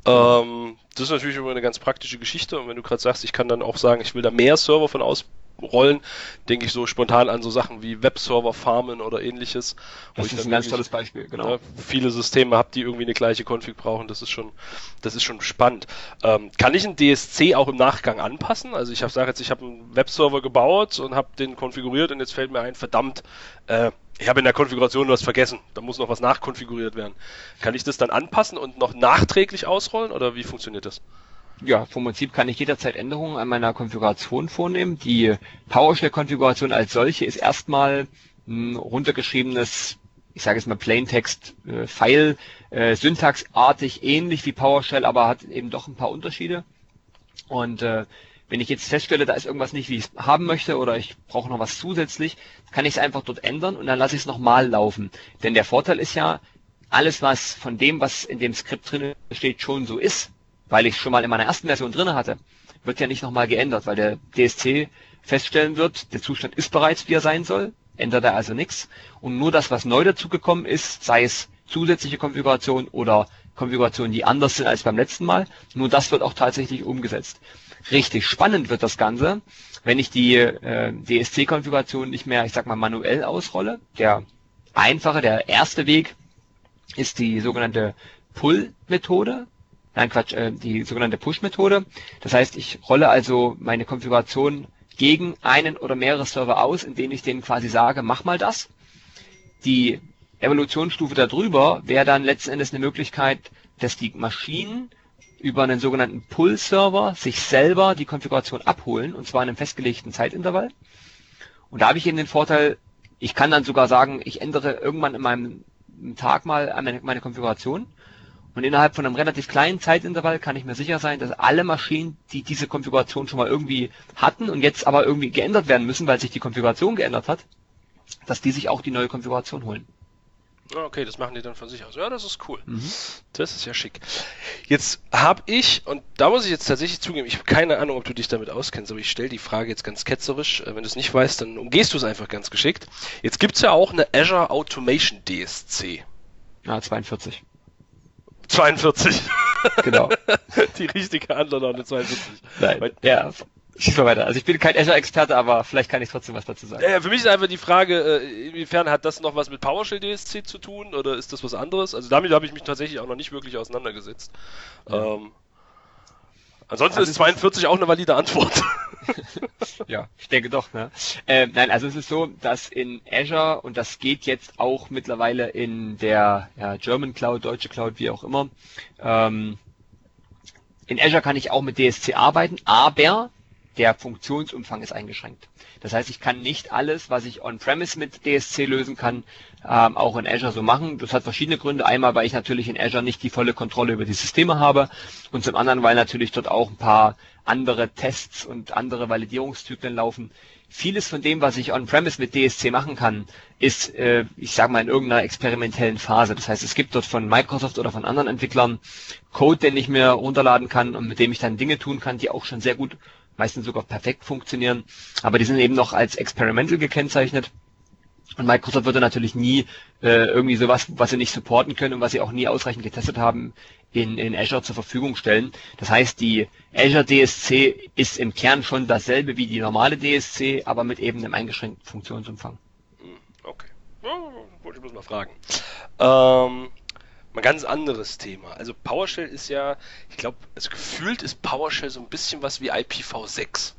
Ähm, das ist natürlich immer eine ganz praktische Geschichte. Und wenn du gerade sagst, ich kann dann auch sagen, ich will da mehr Server von aus rollen, denke ich so spontan an so Sachen wie Webserver farmen oder ähnliches. Das ist ein ganz tolles Beispiel, genau. Ne, viele Systeme habe, die irgendwie eine gleiche Config brauchen. Das ist schon, das ist schon spannend. Ähm, kann ich einen DSC auch im Nachgang anpassen? Also ich habe sage jetzt, ich habe einen Webserver gebaut und habe den konfiguriert und jetzt fällt mir ein, verdammt, äh, ich habe in der Konfiguration was vergessen, da muss noch was nachkonfiguriert werden. Kann ich das dann anpassen und noch nachträglich ausrollen oder wie funktioniert das? Ja, vom Prinzip kann ich jederzeit Änderungen an meiner Konfiguration vornehmen. Die PowerShell-Konfiguration als solche ist erstmal ein runtergeschriebenes, ich sage jetzt mal Plaintext-File, äh, äh, syntaxartig ähnlich wie PowerShell, aber hat eben doch ein paar Unterschiede. Und äh, wenn ich jetzt feststelle, da ist irgendwas nicht, wie ich es haben möchte, oder ich brauche noch was zusätzlich, kann ich es einfach dort ändern und dann lasse ich es nochmal laufen. Denn der Vorteil ist ja, alles was von dem, was in dem Skript drin steht, schon so ist, weil ich schon mal in meiner ersten Version drin hatte, wird ja nicht nochmal geändert, weil der DSC feststellen wird, der Zustand ist bereits, wie er sein soll, ändert er also nichts. Und nur das, was neu dazugekommen ist, sei es zusätzliche Konfiguration oder Konfigurationen, die anders sind als beim letzten Mal, nur das wird auch tatsächlich umgesetzt. Richtig spannend wird das Ganze, wenn ich die äh, DSC-Konfiguration nicht mehr, ich sag mal, manuell ausrolle. Der einfache, der erste Weg ist die sogenannte Pull-Methode. Nein, Quatsch, äh, die sogenannte Push-Methode. Das heißt, ich rolle also meine Konfiguration gegen einen oder mehrere Server aus, indem ich denen quasi sage, mach mal das. Die Evolutionsstufe darüber wäre dann letzten Endes eine Möglichkeit, dass die Maschinen über einen sogenannten Pull-Server sich selber die Konfiguration abholen, und zwar in einem festgelegten Zeitintervall. Und da habe ich eben den Vorteil, ich kann dann sogar sagen, ich ändere irgendwann in meinem Tag mal meine, meine Konfiguration und innerhalb von einem relativ kleinen Zeitintervall kann ich mir sicher sein, dass alle Maschinen, die diese Konfiguration schon mal irgendwie hatten und jetzt aber irgendwie geändert werden müssen, weil sich die Konfiguration geändert hat, dass die sich auch die neue Konfiguration holen. Ah, okay, das machen die dann von sich aus. Ja, das ist cool. Mhm. Das ist ja schick. Jetzt habe ich, und da muss ich jetzt tatsächlich zugeben, ich habe keine Ahnung, ob du dich damit auskennst, aber ich stelle die Frage jetzt ganz ketzerisch. Äh, wenn du es nicht weißt, dann umgehst du es einfach ganz geschickt. Jetzt gibt es ja auch eine Azure Automation DSC. Ja, 42. 42. Genau. die richtige Antwort auf eine 42. Nein, Weil, ja, Schieß mal weiter. Also ich bin kein Azure-Experte, aber vielleicht kann ich trotzdem was dazu sagen. Ja, für mich ist einfach die Frage, äh, inwiefern hat das noch was mit PowerShell DSC zu tun oder ist das was anderes? Also damit habe ich mich tatsächlich auch noch nicht wirklich auseinandergesetzt. Ja. Ähm, ansonsten also ist 42 auch eine valide Antwort. ja, ich denke doch. Ne? Äh, nein, also es ist so, dass in Azure und das geht jetzt auch mittlerweile in der ja, German Cloud, deutsche Cloud, wie auch immer. Ähm, in Azure kann ich auch mit DSC arbeiten, aber der Funktionsumfang ist eingeschränkt. Das heißt, ich kann nicht alles, was ich on-premise mit DSC lösen kann, ähm, auch in Azure so machen. Das hat verschiedene Gründe. Einmal, weil ich natürlich in Azure nicht die volle Kontrolle über die Systeme habe und zum anderen, weil natürlich dort auch ein paar andere Tests und andere Validierungszyklen laufen. Vieles von dem, was ich on-premise mit DSC machen kann, ist, äh, ich sage mal, in irgendeiner experimentellen Phase. Das heißt, es gibt dort von Microsoft oder von anderen Entwicklern Code, den ich mir runterladen kann und mit dem ich dann Dinge tun kann, die auch schon sehr gut meistens sogar perfekt funktionieren, aber die sind eben noch als experimental gekennzeichnet. Und Microsoft würde natürlich nie äh, irgendwie sowas, was sie nicht supporten können und was sie auch nie ausreichend getestet haben, in, in Azure zur Verfügung stellen. Das heißt, die Azure DSC ist im Kern schon dasselbe wie die normale DSC, aber mit eben einem eingeschränkten Funktionsumfang. Hm, okay. Wollte ich bloß mal fragen. Ähm, ein ganz anderes Thema. Also PowerShell ist ja, ich glaube, also gefühlt ist PowerShell so ein bisschen was wie IPv6.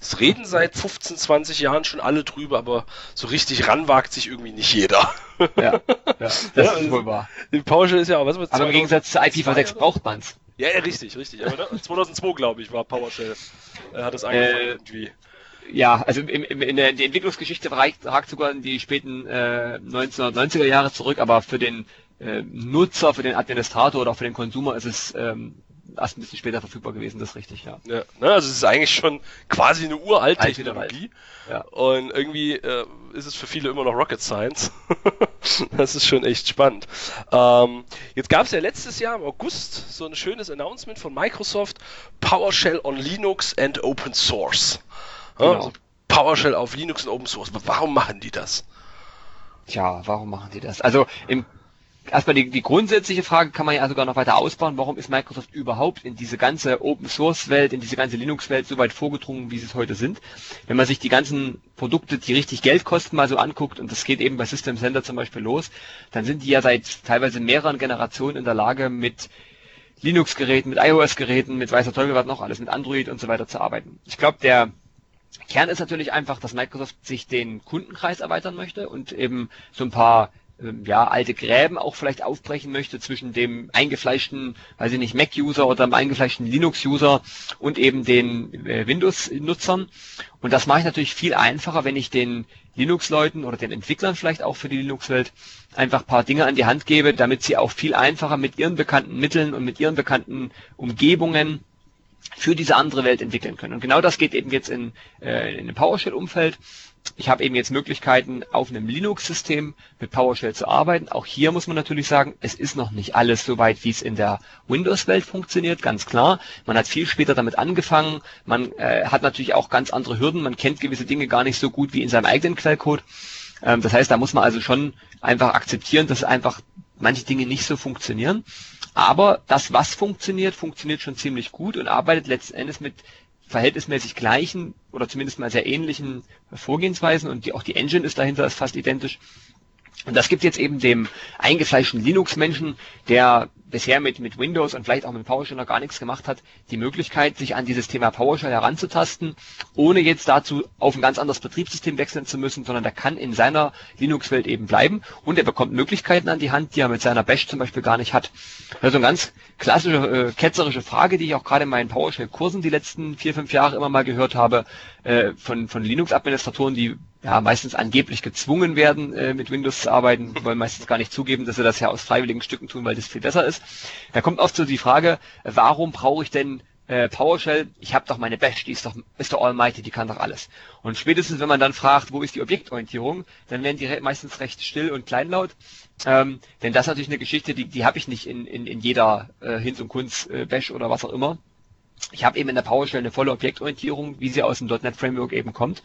Es reden seit 15, 20 Jahren schon alle drüber, aber so richtig ranwagt sich irgendwie nicht jeder. Ja, ja das ja, ist wohl wahr. PowerShell ist ja auch, was Aber im Gegensatz zu IPv6 braucht man's. Ja, ja, richtig, richtig. Aber ne, 2002, glaube ich, war PowerShell. Er hat es angefangen äh, irgendwie. Ja, also im, im, in der die Entwicklungsgeschichte ragt, ragt sogar in die späten äh, 1990er Jahre zurück, aber für den äh, Nutzer, für den Administrator oder auch für den Konsumer ist es ähm, erst ein bisschen später verfügbar gewesen, das ist richtig, ja. ja ne, also es ist eigentlich schon quasi eine uralte Technologie. Ja. Und irgendwie äh, ist es für viele immer noch Rocket Science. das ist schon echt spannend. Ähm, jetzt gab es ja letztes Jahr im August so ein schönes Announcement von Microsoft, PowerShell on Linux and Open Source. Genau. Also PowerShell auf Linux und Open Source. Warum machen die das? Tja, warum machen die das? Also im erstmal die, die grundsätzliche Frage kann man ja sogar noch weiter ausbauen. Warum ist Microsoft überhaupt in diese ganze Open Source Welt, in diese ganze Linux Welt so weit vorgedrungen, wie sie es heute sind? Wenn man sich die ganzen Produkte, die richtig Geld kosten, mal so anguckt, und das geht eben bei System Center zum Beispiel los, dann sind die ja seit teilweise mehreren Generationen in der Lage, mit Linux-Geräten, mit iOS-Geräten, mit weißer Teufel was noch alles, mit Android und so weiter zu arbeiten. Ich glaube, der Kern ist natürlich einfach, dass Microsoft sich den Kundenkreis erweitern möchte und eben so ein paar ja, alte Gräben auch vielleicht aufbrechen möchte zwischen dem eingefleischten, weiß ich nicht, Mac-User oder dem eingefleischten Linux-User und eben den äh, Windows-Nutzern. Und das mache ich natürlich viel einfacher, wenn ich den Linux-Leuten oder den Entwicklern vielleicht auch für die Linux-Welt einfach paar Dinge an die Hand gebe, damit sie auch viel einfacher mit ihren bekannten Mitteln und mit ihren bekannten Umgebungen für diese andere Welt entwickeln können. Und genau das geht eben jetzt in, äh, in einem PowerShell-Umfeld ich habe eben jetzt Möglichkeiten, auf einem Linux-System mit PowerShell zu arbeiten. Auch hier muss man natürlich sagen, es ist noch nicht alles so weit, wie es in der Windows-Welt funktioniert, ganz klar. Man hat viel später damit angefangen. Man äh, hat natürlich auch ganz andere Hürden. Man kennt gewisse Dinge gar nicht so gut wie in seinem eigenen Quellcode. Ähm, das heißt, da muss man also schon einfach akzeptieren, dass einfach manche Dinge nicht so funktionieren. Aber das, was funktioniert, funktioniert schon ziemlich gut und arbeitet letzten Endes mit verhältnismäßig gleichen oder zumindest mal sehr ähnlichen Vorgehensweisen und die, auch die Engine ist dahinter ist fast identisch. Und das gibt jetzt eben dem eingefleischten Linux-Menschen, der bisher mit, mit Windows und vielleicht auch mit PowerShell noch gar nichts gemacht hat, die Möglichkeit, sich an dieses Thema PowerShell heranzutasten, ohne jetzt dazu auf ein ganz anderes Betriebssystem wechseln zu müssen, sondern der kann in seiner Linux-Welt eben bleiben und er bekommt Möglichkeiten an die Hand, die er mit seiner Bash zum Beispiel gar nicht hat. Also eine ganz klassische, äh, ketzerische Frage, die ich auch gerade in meinen PowerShell-Kursen die letzten vier, fünf Jahre immer mal gehört habe, äh, von, von Linux-Administratoren, die ja, meistens angeblich gezwungen werden, äh, mit Windows zu arbeiten, wollen meistens gar nicht zugeben, dass sie das ja aus freiwilligen Stücken tun, weil das viel besser ist. Da kommt oft so die Frage, warum brauche ich denn äh, PowerShell? Ich habe doch meine Bash, die ist doch, ist doch Almighty, die kann doch alles. Und spätestens, wenn man dann fragt, wo ist die Objektorientierung, dann werden die meistens recht still und kleinlaut. Ähm, denn das ist natürlich eine Geschichte, die, die habe ich nicht in, in, in jeder äh, Hinz und Kunst äh, Bash oder was auch immer ich habe eben in der PowerShell eine volle Objektorientierung, wie sie aus dem .NET Framework eben kommt.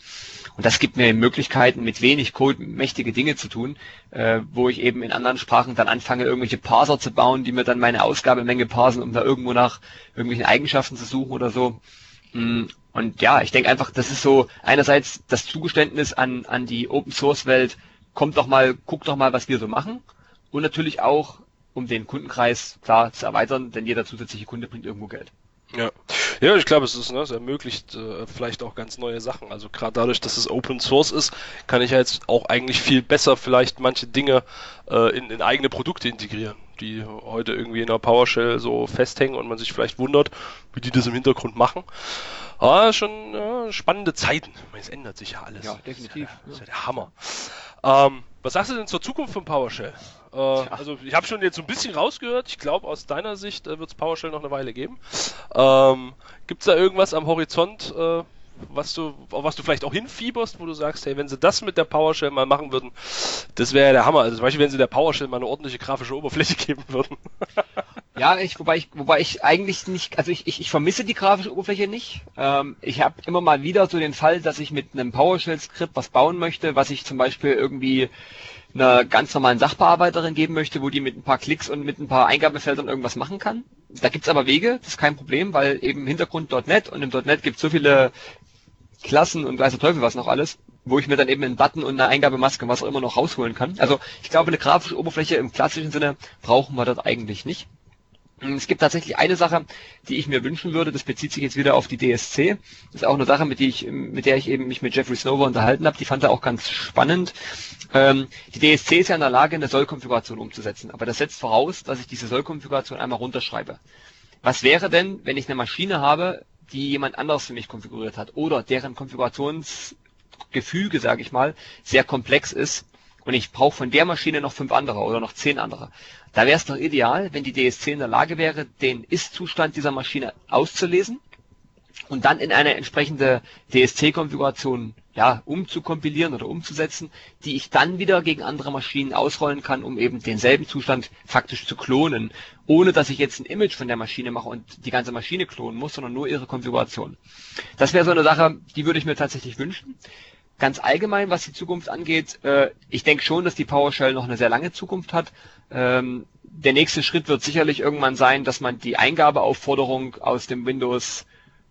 Und das gibt mir Möglichkeiten, mit wenig Code mächtige Dinge zu tun, äh, wo ich eben in anderen Sprachen dann anfange, irgendwelche Parser zu bauen, die mir dann meine Ausgabemenge parsen, um da irgendwo nach irgendwelchen Eigenschaften zu suchen oder so. Mm, und ja, ich denke einfach, das ist so einerseits das Zugeständnis an, an die Open Source Welt, kommt doch mal, guckt doch mal, was wir so machen. Und natürlich auch, um den Kundenkreis klar zu erweitern, denn jeder zusätzliche Kunde bringt irgendwo Geld. Ja, ja, ich glaube, es ist, ne, es ermöglicht äh, vielleicht auch ganz neue Sachen. Also gerade dadurch, dass es Open Source ist, kann ich ja jetzt auch eigentlich viel besser vielleicht manche Dinge äh, in, in eigene Produkte integrieren, die heute irgendwie in der PowerShell so festhängen und man sich vielleicht wundert, wie die das im Hintergrund machen. Aber schon ja, spannende Zeiten. Es ändert sich ja alles. Ja, definitiv. Das ist ja der, das ist ja der Hammer. Ähm, was sagst du denn zur Zukunft von PowerShell? Äh, also ich habe schon jetzt so ein bisschen rausgehört. Ich glaube, aus deiner Sicht äh, wird es PowerShell noch eine Weile geben. Ähm, Gibt es da irgendwas am Horizont, äh, was du, auf was du vielleicht auch hinfieberst, wo du sagst, hey, wenn sie das mit der PowerShell mal machen würden, das wäre ja der Hammer. Also zum Beispiel, wenn sie der PowerShell mal eine ordentliche grafische Oberfläche geben würden. ja, ich, wobei ich, wobei ich eigentlich nicht, also ich, ich, ich vermisse die grafische Oberfläche nicht. Ähm, ich habe immer mal wieder so den Fall, dass ich mit einem PowerShell-Skript was bauen möchte, was ich zum Beispiel irgendwie einer ganz normalen Sachbearbeiterin geben möchte, wo die mit ein paar Klicks und mit ein paar Eingabefeldern irgendwas machen kann. Da gibt's aber Wege, das ist kein Problem, weil eben Hintergrund.net und im .NET gibt so viele Klassen und weiß der Teufel was noch alles, wo ich mir dann eben einen Button und eine Eingabemaske und was auch immer noch rausholen kann. Also ich glaube, eine grafische Oberfläche im klassischen Sinne brauchen wir dort eigentlich nicht. Es gibt tatsächlich eine Sache, die ich mir wünschen würde, das bezieht sich jetzt wieder auf die DSC. Das ist auch eine Sache, mit, ich, mit der ich eben mich mit Jeffrey Snover unterhalten habe. Die fand er auch ganz spannend. Ähm, die DSC ist ja in der Lage, eine Sollkonfiguration umzusetzen, aber das setzt voraus, dass ich diese Sollkonfiguration einmal runterschreibe. Was wäre denn, wenn ich eine Maschine habe, die jemand anderes für mich konfiguriert hat oder deren Konfigurationsgefüge, sage ich mal, sehr komplex ist und ich brauche von der Maschine noch fünf andere oder noch zehn andere. Da wäre es doch ideal, wenn die DSC in der Lage wäre, den Ist-Zustand dieser Maschine auszulesen und dann in eine entsprechende DSC-Konfiguration ja, umzukompilieren oder umzusetzen, die ich dann wieder gegen andere Maschinen ausrollen kann, um eben denselben Zustand faktisch zu klonen, ohne dass ich jetzt ein Image von der Maschine mache und die ganze Maschine klonen muss, sondern nur ihre Konfiguration. Das wäre so eine Sache, die würde ich mir tatsächlich wünschen. Ganz allgemein, was die Zukunft angeht, äh, ich denke schon, dass die PowerShell noch eine sehr lange Zukunft hat. Ähm, der nächste Schritt wird sicherlich irgendwann sein, dass man die Eingabeaufforderung aus dem Windows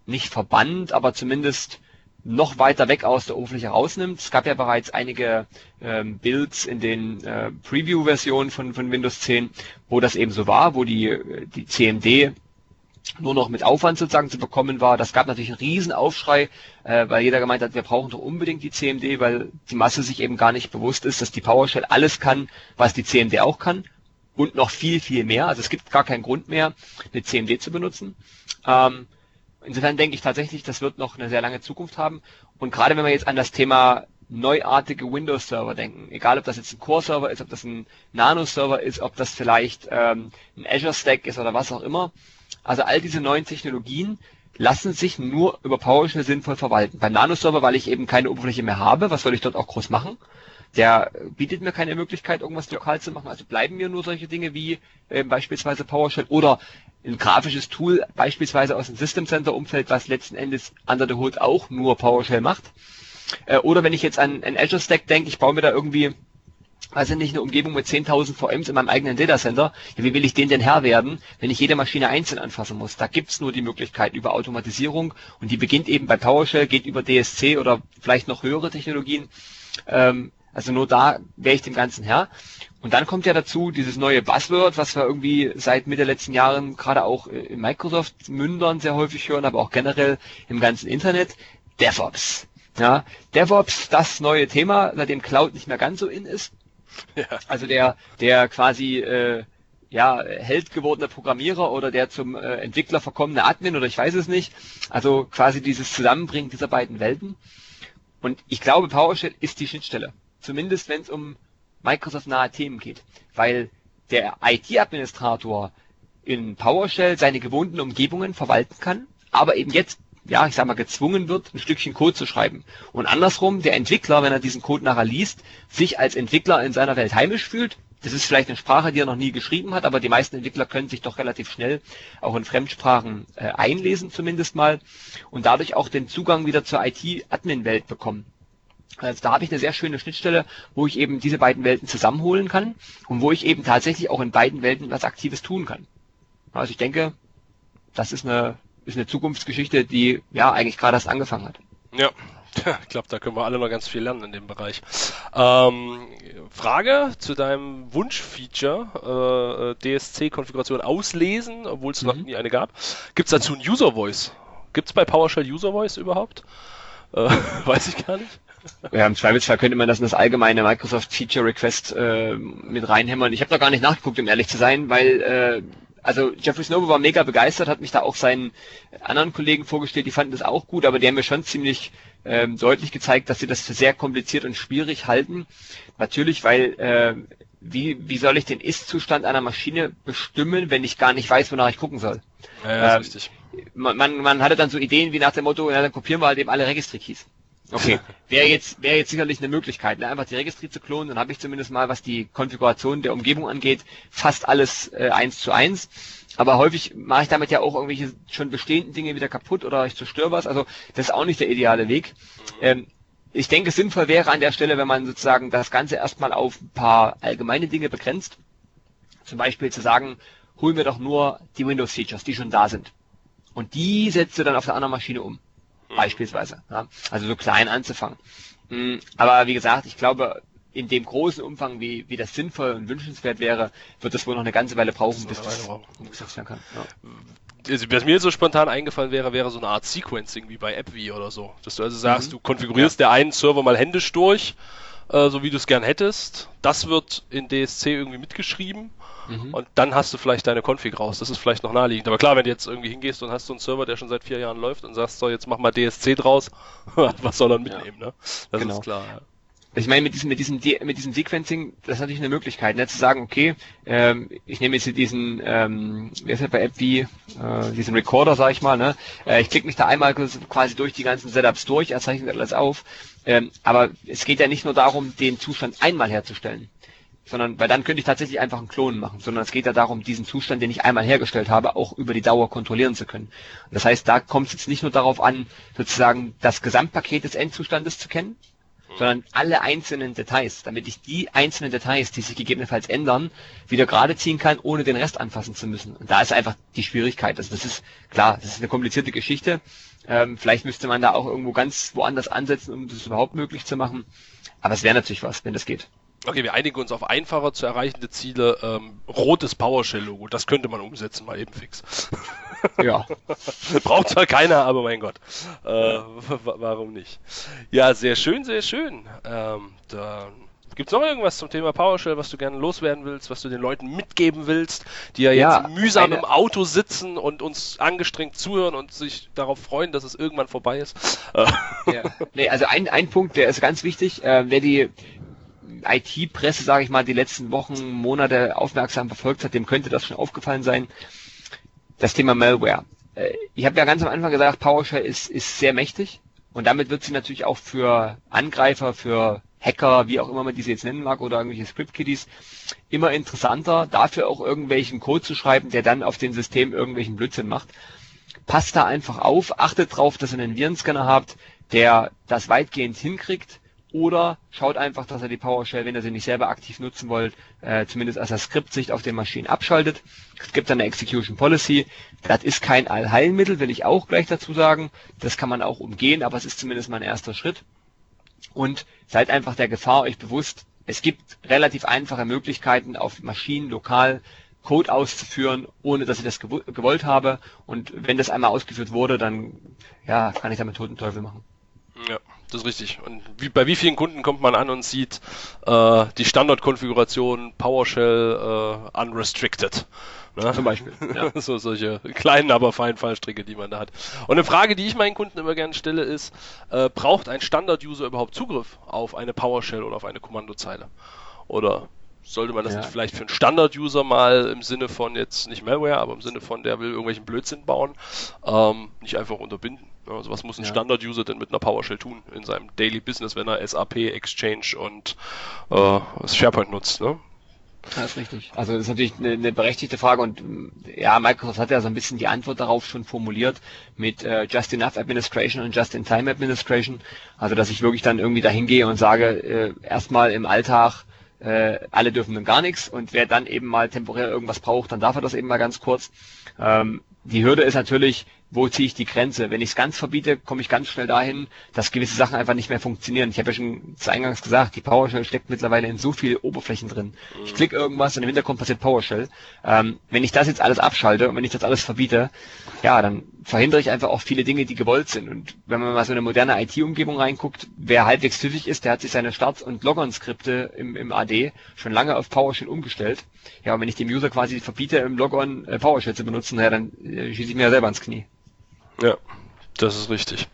nicht verbannt, aber zumindest noch weiter weg aus der Oberfläche rausnimmt. Es gab ja bereits einige ähm, Builds in den äh, Preview-Versionen von, von Windows 10, wo das eben so war, wo die, die CMD nur noch mit Aufwand sozusagen zu bekommen war. Das gab natürlich einen riesen Aufschrei, äh, weil jeder gemeint hat, wir brauchen doch unbedingt die CMD, weil die Masse sich eben gar nicht bewusst ist, dass die PowerShell alles kann, was die CMD auch kann und noch viel, viel mehr. Also es gibt gar keinen Grund mehr, eine CMD zu benutzen. Ähm, insofern denke ich tatsächlich, das wird noch eine sehr lange Zukunft haben. Und gerade wenn wir jetzt an das Thema neuartige Windows-Server denken, egal ob das jetzt ein Core-Server ist, ob das ein Nano-Server ist, ob das vielleicht ähm, ein Azure-Stack ist oder was auch immer. Also all diese neuen Technologien lassen sich nur über PowerShell sinnvoll verwalten. Beim Nano-Server, weil ich eben keine Oberfläche mehr habe, was soll ich dort auch groß machen? der bietet mir keine Möglichkeit, irgendwas lokal zu machen. Also bleiben mir nur solche Dinge wie äh, beispielsweise PowerShell oder ein grafisches Tool, beispielsweise aus dem System Center Umfeld, was letzten Endes under the hood auch nur PowerShell macht. Äh, oder wenn ich jetzt an ein Azure Stack denke, ich baue mir da irgendwie also nicht eine Umgebung mit 10.000 VMs in meinem eigenen Datacenter. Ja, wie will ich den denn Herr werden, wenn ich jede Maschine einzeln anfassen muss? Da gibt's nur die Möglichkeit über Automatisierung und die beginnt eben bei PowerShell, geht über DSC oder vielleicht noch höhere Technologien. Ähm, also nur da wäre ich dem Ganzen Herr. Und dann kommt ja dazu dieses neue Buzzword, was wir irgendwie seit Mitte letzten Jahren gerade auch in Microsoft-Mündern sehr häufig hören, aber auch generell im ganzen Internet, DevOps. Ja, DevOps, das neue Thema, seitdem Cloud nicht mehr ganz so in ist. Also der, der quasi äh, ja, Held gewordene Programmierer oder der zum äh, Entwickler verkommene Admin oder ich weiß es nicht. Also quasi dieses Zusammenbringen dieser beiden Welten. Und ich glaube, PowerShell ist die Schnittstelle. Zumindest wenn es um Microsoft-nahe Themen geht. Weil der IT-Administrator in PowerShell seine gewohnten Umgebungen verwalten kann, aber eben jetzt, ja, ich sag mal, gezwungen wird, ein Stückchen Code zu schreiben. Und andersrum, der Entwickler, wenn er diesen Code nachher liest, sich als Entwickler in seiner Welt heimisch fühlt. Das ist vielleicht eine Sprache, die er noch nie geschrieben hat, aber die meisten Entwickler können sich doch relativ schnell auch in Fremdsprachen äh, einlesen zumindest mal und dadurch auch den Zugang wieder zur IT-Admin-Welt bekommen. Also da habe ich eine sehr schöne Schnittstelle, wo ich eben diese beiden Welten zusammenholen kann und wo ich eben tatsächlich auch in beiden Welten was Aktives tun kann. Also ich denke, das ist eine, ist eine Zukunftsgeschichte, die ja eigentlich gerade erst angefangen hat. Ja, ich glaube, da können wir alle noch ganz viel lernen in dem Bereich. Ähm, Frage zu deinem Wunschfeature, äh, DSC-Konfiguration auslesen, obwohl es mhm. noch nie eine gab. Gibt es dazu ein User Voice? Gibt es bei PowerShell User Voice überhaupt? Äh, weiß ich gar nicht. Ja, im Zweifelsfall könnte man das in das allgemeine Microsoft Feature Request äh, mit reinhämmern. Ich habe da gar nicht nachgeguckt, um ehrlich zu sein, weil äh, also Jeffrey Snow war mega begeistert, hat mich da auch seinen anderen Kollegen vorgestellt, die fanden das auch gut, aber die haben mir schon ziemlich ähm, deutlich gezeigt, dass sie das für sehr kompliziert und schwierig halten. Natürlich, weil äh, wie, wie soll ich den Ist-Zustand einer Maschine bestimmen, wenn ich gar nicht weiß, wonach ich gucken soll? Ja, ja ähm, ist richtig. Man, man, man hatte dann so Ideen wie nach dem Motto, ja, dann kopieren wir halt eben alle Registry-Keys. Okay, wäre jetzt, wäre jetzt sicherlich eine Möglichkeit, ne? einfach die Registry zu klonen, dann habe ich zumindest mal, was die Konfiguration der Umgebung angeht, fast alles äh, eins zu eins. Aber häufig mache ich damit ja auch irgendwelche schon bestehenden Dinge wieder kaputt oder ich zerstöre was. Also das ist auch nicht der ideale Weg. Ähm, ich denke, sinnvoll wäre an der Stelle, wenn man sozusagen das Ganze erstmal auf ein paar allgemeine Dinge begrenzt. Zum Beispiel zu sagen, holen wir doch nur die Windows-Features, die schon da sind. Und die setzt du dann auf der anderen Maschine um. Mhm. beispielsweise. Ja? Also so klein anzufangen. Mhm. Aber wie gesagt, ich glaube, in dem großen Umfang, wie, wie das sinnvoll und wünschenswert wäre, wird das wohl noch eine ganze Weile brauchen, bis das umgesetzt werden kann. Ja. Also, was mir jetzt so spontan eingefallen wäre, wäre so eine Art Sequencing wie bei AppV oder so. Dass du also sagst, mhm. du konfigurierst ja. der einen Server mal händisch durch, äh, so wie du es gern hättest. Das wird in DSC irgendwie mitgeschrieben Mhm. Und dann hast du vielleicht deine Config raus. Das ist vielleicht noch naheliegend. Aber klar, wenn du jetzt irgendwie hingehst und hast so einen Server, der schon seit vier Jahren läuft und sagst, so, jetzt mach mal DSC draus, was soll er mitnehmen, ja. ne? Das genau. ist klar. Ja. Ich meine, mit diesem, mit diesem, mit diesem Sequencing, das ist natürlich eine Möglichkeit, ne, zu sagen, okay, ähm, ich nehme jetzt diesen, ähm, wer ist ja bei App wie, äh, diesen Recorder, sag ich mal, ne, äh, ich klicke mich da einmal quasi durch die ganzen Setups durch, er zeichnet alles auf, ähm, aber es geht ja nicht nur darum, den Zustand einmal herzustellen sondern weil dann könnte ich tatsächlich einfach einen Klon machen, sondern es geht ja darum, diesen Zustand, den ich einmal hergestellt habe, auch über die Dauer kontrollieren zu können. Und das heißt, da kommt es jetzt nicht nur darauf an, sozusagen das Gesamtpaket des Endzustandes zu kennen, sondern alle einzelnen Details, damit ich die einzelnen Details, die sich gegebenenfalls ändern, wieder gerade ziehen kann, ohne den Rest anfassen zu müssen. Und da ist einfach die Schwierigkeit. Also das ist klar, das ist eine komplizierte Geschichte. Ähm, vielleicht müsste man da auch irgendwo ganz woanders ansetzen, um das überhaupt möglich zu machen. Aber es wäre natürlich was, wenn das geht. Okay, wir einigen uns auf einfacher zu erreichende Ziele. Ähm, rotes PowerShell-Logo, das könnte man umsetzen, mal eben fix. Ja. Braucht zwar keiner, aber mein Gott. Äh, warum nicht? Ja, sehr schön, sehr schön. Ähm, da Gibt es noch irgendwas zum Thema PowerShell, was du gerne loswerden willst, was du den Leuten mitgeben willst, die ja, ja jetzt mühsam eine... im Auto sitzen und uns angestrengt zuhören und sich darauf freuen, dass es irgendwann vorbei ist? Ja. Nee, also ein, ein Punkt, der ist ganz wichtig. Äh, wer die IT-Presse, sage ich mal, die letzten Wochen, Monate aufmerksam verfolgt hat, dem könnte das schon aufgefallen sein. Das Thema Malware. Äh, ich habe ja ganz am Anfang gesagt, PowerShell ist, ist sehr mächtig und damit wird sie natürlich auch für Angreifer, für Hacker, wie auch immer man diese jetzt nennen mag, oder irgendwelche Script-Kiddies, immer interessanter, dafür auch irgendwelchen Code zu schreiben, der dann auf dem System irgendwelchen Blödsinn macht. Passt da einfach auf, achtet drauf, dass ihr einen Virenscanner habt, der das weitgehend hinkriegt, oder schaut einfach, dass ihr die PowerShell, wenn ihr sie nicht selber aktiv nutzen wollt, äh, zumindest als der Skriptsicht auf den Maschinen abschaltet. Es gibt eine Execution Policy. Das ist kein Allheilmittel, will ich auch gleich dazu sagen. Das kann man auch umgehen, aber es ist zumindest mal ein erster Schritt und seid einfach der Gefahr euch bewusst. Es gibt relativ einfache Möglichkeiten, auf Maschinen lokal Code auszuführen, ohne dass ich das gewollt habe. Und wenn das einmal ausgeführt wurde, dann ja, kann ich damit toten Teufel machen. Ja, das ist richtig. Und wie, bei wie vielen Kunden kommt man an und sieht äh, die Standardkonfiguration PowerShell äh, unrestricted? Ne? Zum Beispiel. Ja. so solche kleinen, aber feinen Fallstricke, die man da hat. Und eine Frage, die ich meinen Kunden immer gerne stelle, ist, äh, braucht ein Standard-User überhaupt Zugriff auf eine PowerShell oder auf eine Kommandozeile? Oder sollte man das ja. nicht vielleicht für einen Standard-User mal im Sinne von jetzt nicht Malware, aber im Sinne von der will irgendwelchen Blödsinn bauen, ähm, nicht einfach unterbinden? Also was muss ein ja. Standard-User denn mit einer PowerShell tun in seinem Daily Business, wenn er SAP, Exchange und äh, SharePoint nutzt? Ne? Das ist richtig. Also das ist natürlich eine, eine, berechtigte Frage und ja, Microsoft hat ja so ein bisschen die Antwort darauf schon formuliert mit äh, Just Enough Administration und Just in Time Administration. Also dass ich wirklich dann irgendwie dahin gehe und sage, äh, erstmal im Alltag äh, alle dürfen dann gar nichts und wer dann eben mal temporär irgendwas braucht, dann darf er das eben mal ganz kurz. Ähm, die Hürde ist natürlich, wo ziehe ich die Grenze? Wenn ich es ganz verbiete, komme ich ganz schnell dahin, dass gewisse Sachen einfach nicht mehr funktionieren. Ich habe ja schon zu Eingangs gesagt, die PowerShell steckt mittlerweile in so viel Oberflächen drin. Ich klicke irgendwas und im Hintergrund passiert PowerShell. Ähm, wenn ich das jetzt alles abschalte und wenn ich das alles verbiete, ja, dann verhindere ich einfach auch viele Dinge, die gewollt sind. Und wenn man mal so eine moderne IT-Umgebung reinguckt, wer halbwegs tüchtig ist, der hat sich seine Start- und Logon-Skripte im, im AD schon lange auf PowerShell umgestellt. Ja, und wenn ich dem User quasi verbiete, im Logon äh, PowerShell zu benutzen, ja, dann äh, schieße ich mir ja selber ins Knie. Ja, das ist richtig.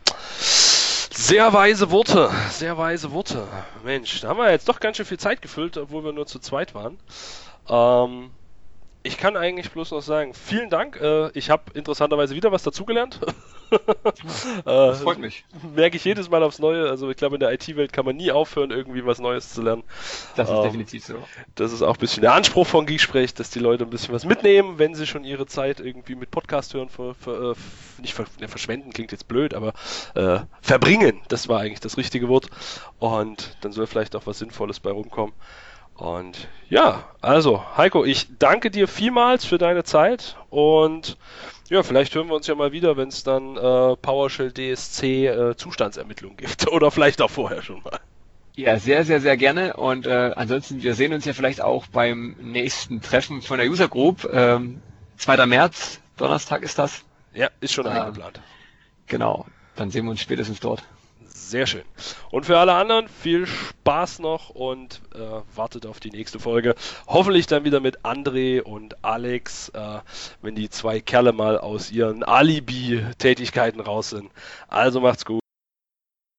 Sehr weise Worte, sehr weise Worte. Mensch, da haben wir jetzt doch ganz schön viel Zeit gefüllt, obwohl wir nur zu zweit waren. Ähm, ich kann eigentlich bloß noch sagen, vielen Dank. Äh, ich habe interessanterweise wieder was dazugelernt. das freut mich. Merke ich jedes Mal aufs Neue. Also ich glaube, in der IT-Welt kann man nie aufhören, irgendwie was Neues zu lernen. Das ist ähm, definitiv so. Das ist auch ein bisschen der Anspruch von Geeksprech, dass die Leute ein bisschen was mitnehmen, wenn sie schon ihre Zeit irgendwie mit Podcast hören, ver, ver, äh, nicht ver, ne, verschwenden, klingt jetzt blöd, aber äh, verbringen, das war eigentlich das richtige Wort. Und dann soll vielleicht auch was Sinnvolles bei rumkommen. Und ja, also Heiko, ich danke dir vielmals für deine Zeit und ja, vielleicht hören wir uns ja mal wieder, wenn es dann äh, PowerShell DSC äh, Zustandsermittlung gibt oder vielleicht auch vorher schon mal. Ja, sehr, sehr, sehr gerne. Und äh, ansonsten, wir sehen uns ja vielleicht auch beim nächsten Treffen von der User Group. Ähm, 2. März, Donnerstag ist das. Ja, ist schon eingeplant. Genau, dann sehen wir uns spätestens dort. Sehr schön. Und für alle anderen viel Spaß noch und äh, wartet auf die nächste Folge. Hoffentlich dann wieder mit André und Alex, äh, wenn die zwei Kerle mal aus ihren Alibi-Tätigkeiten raus sind. Also macht's gut.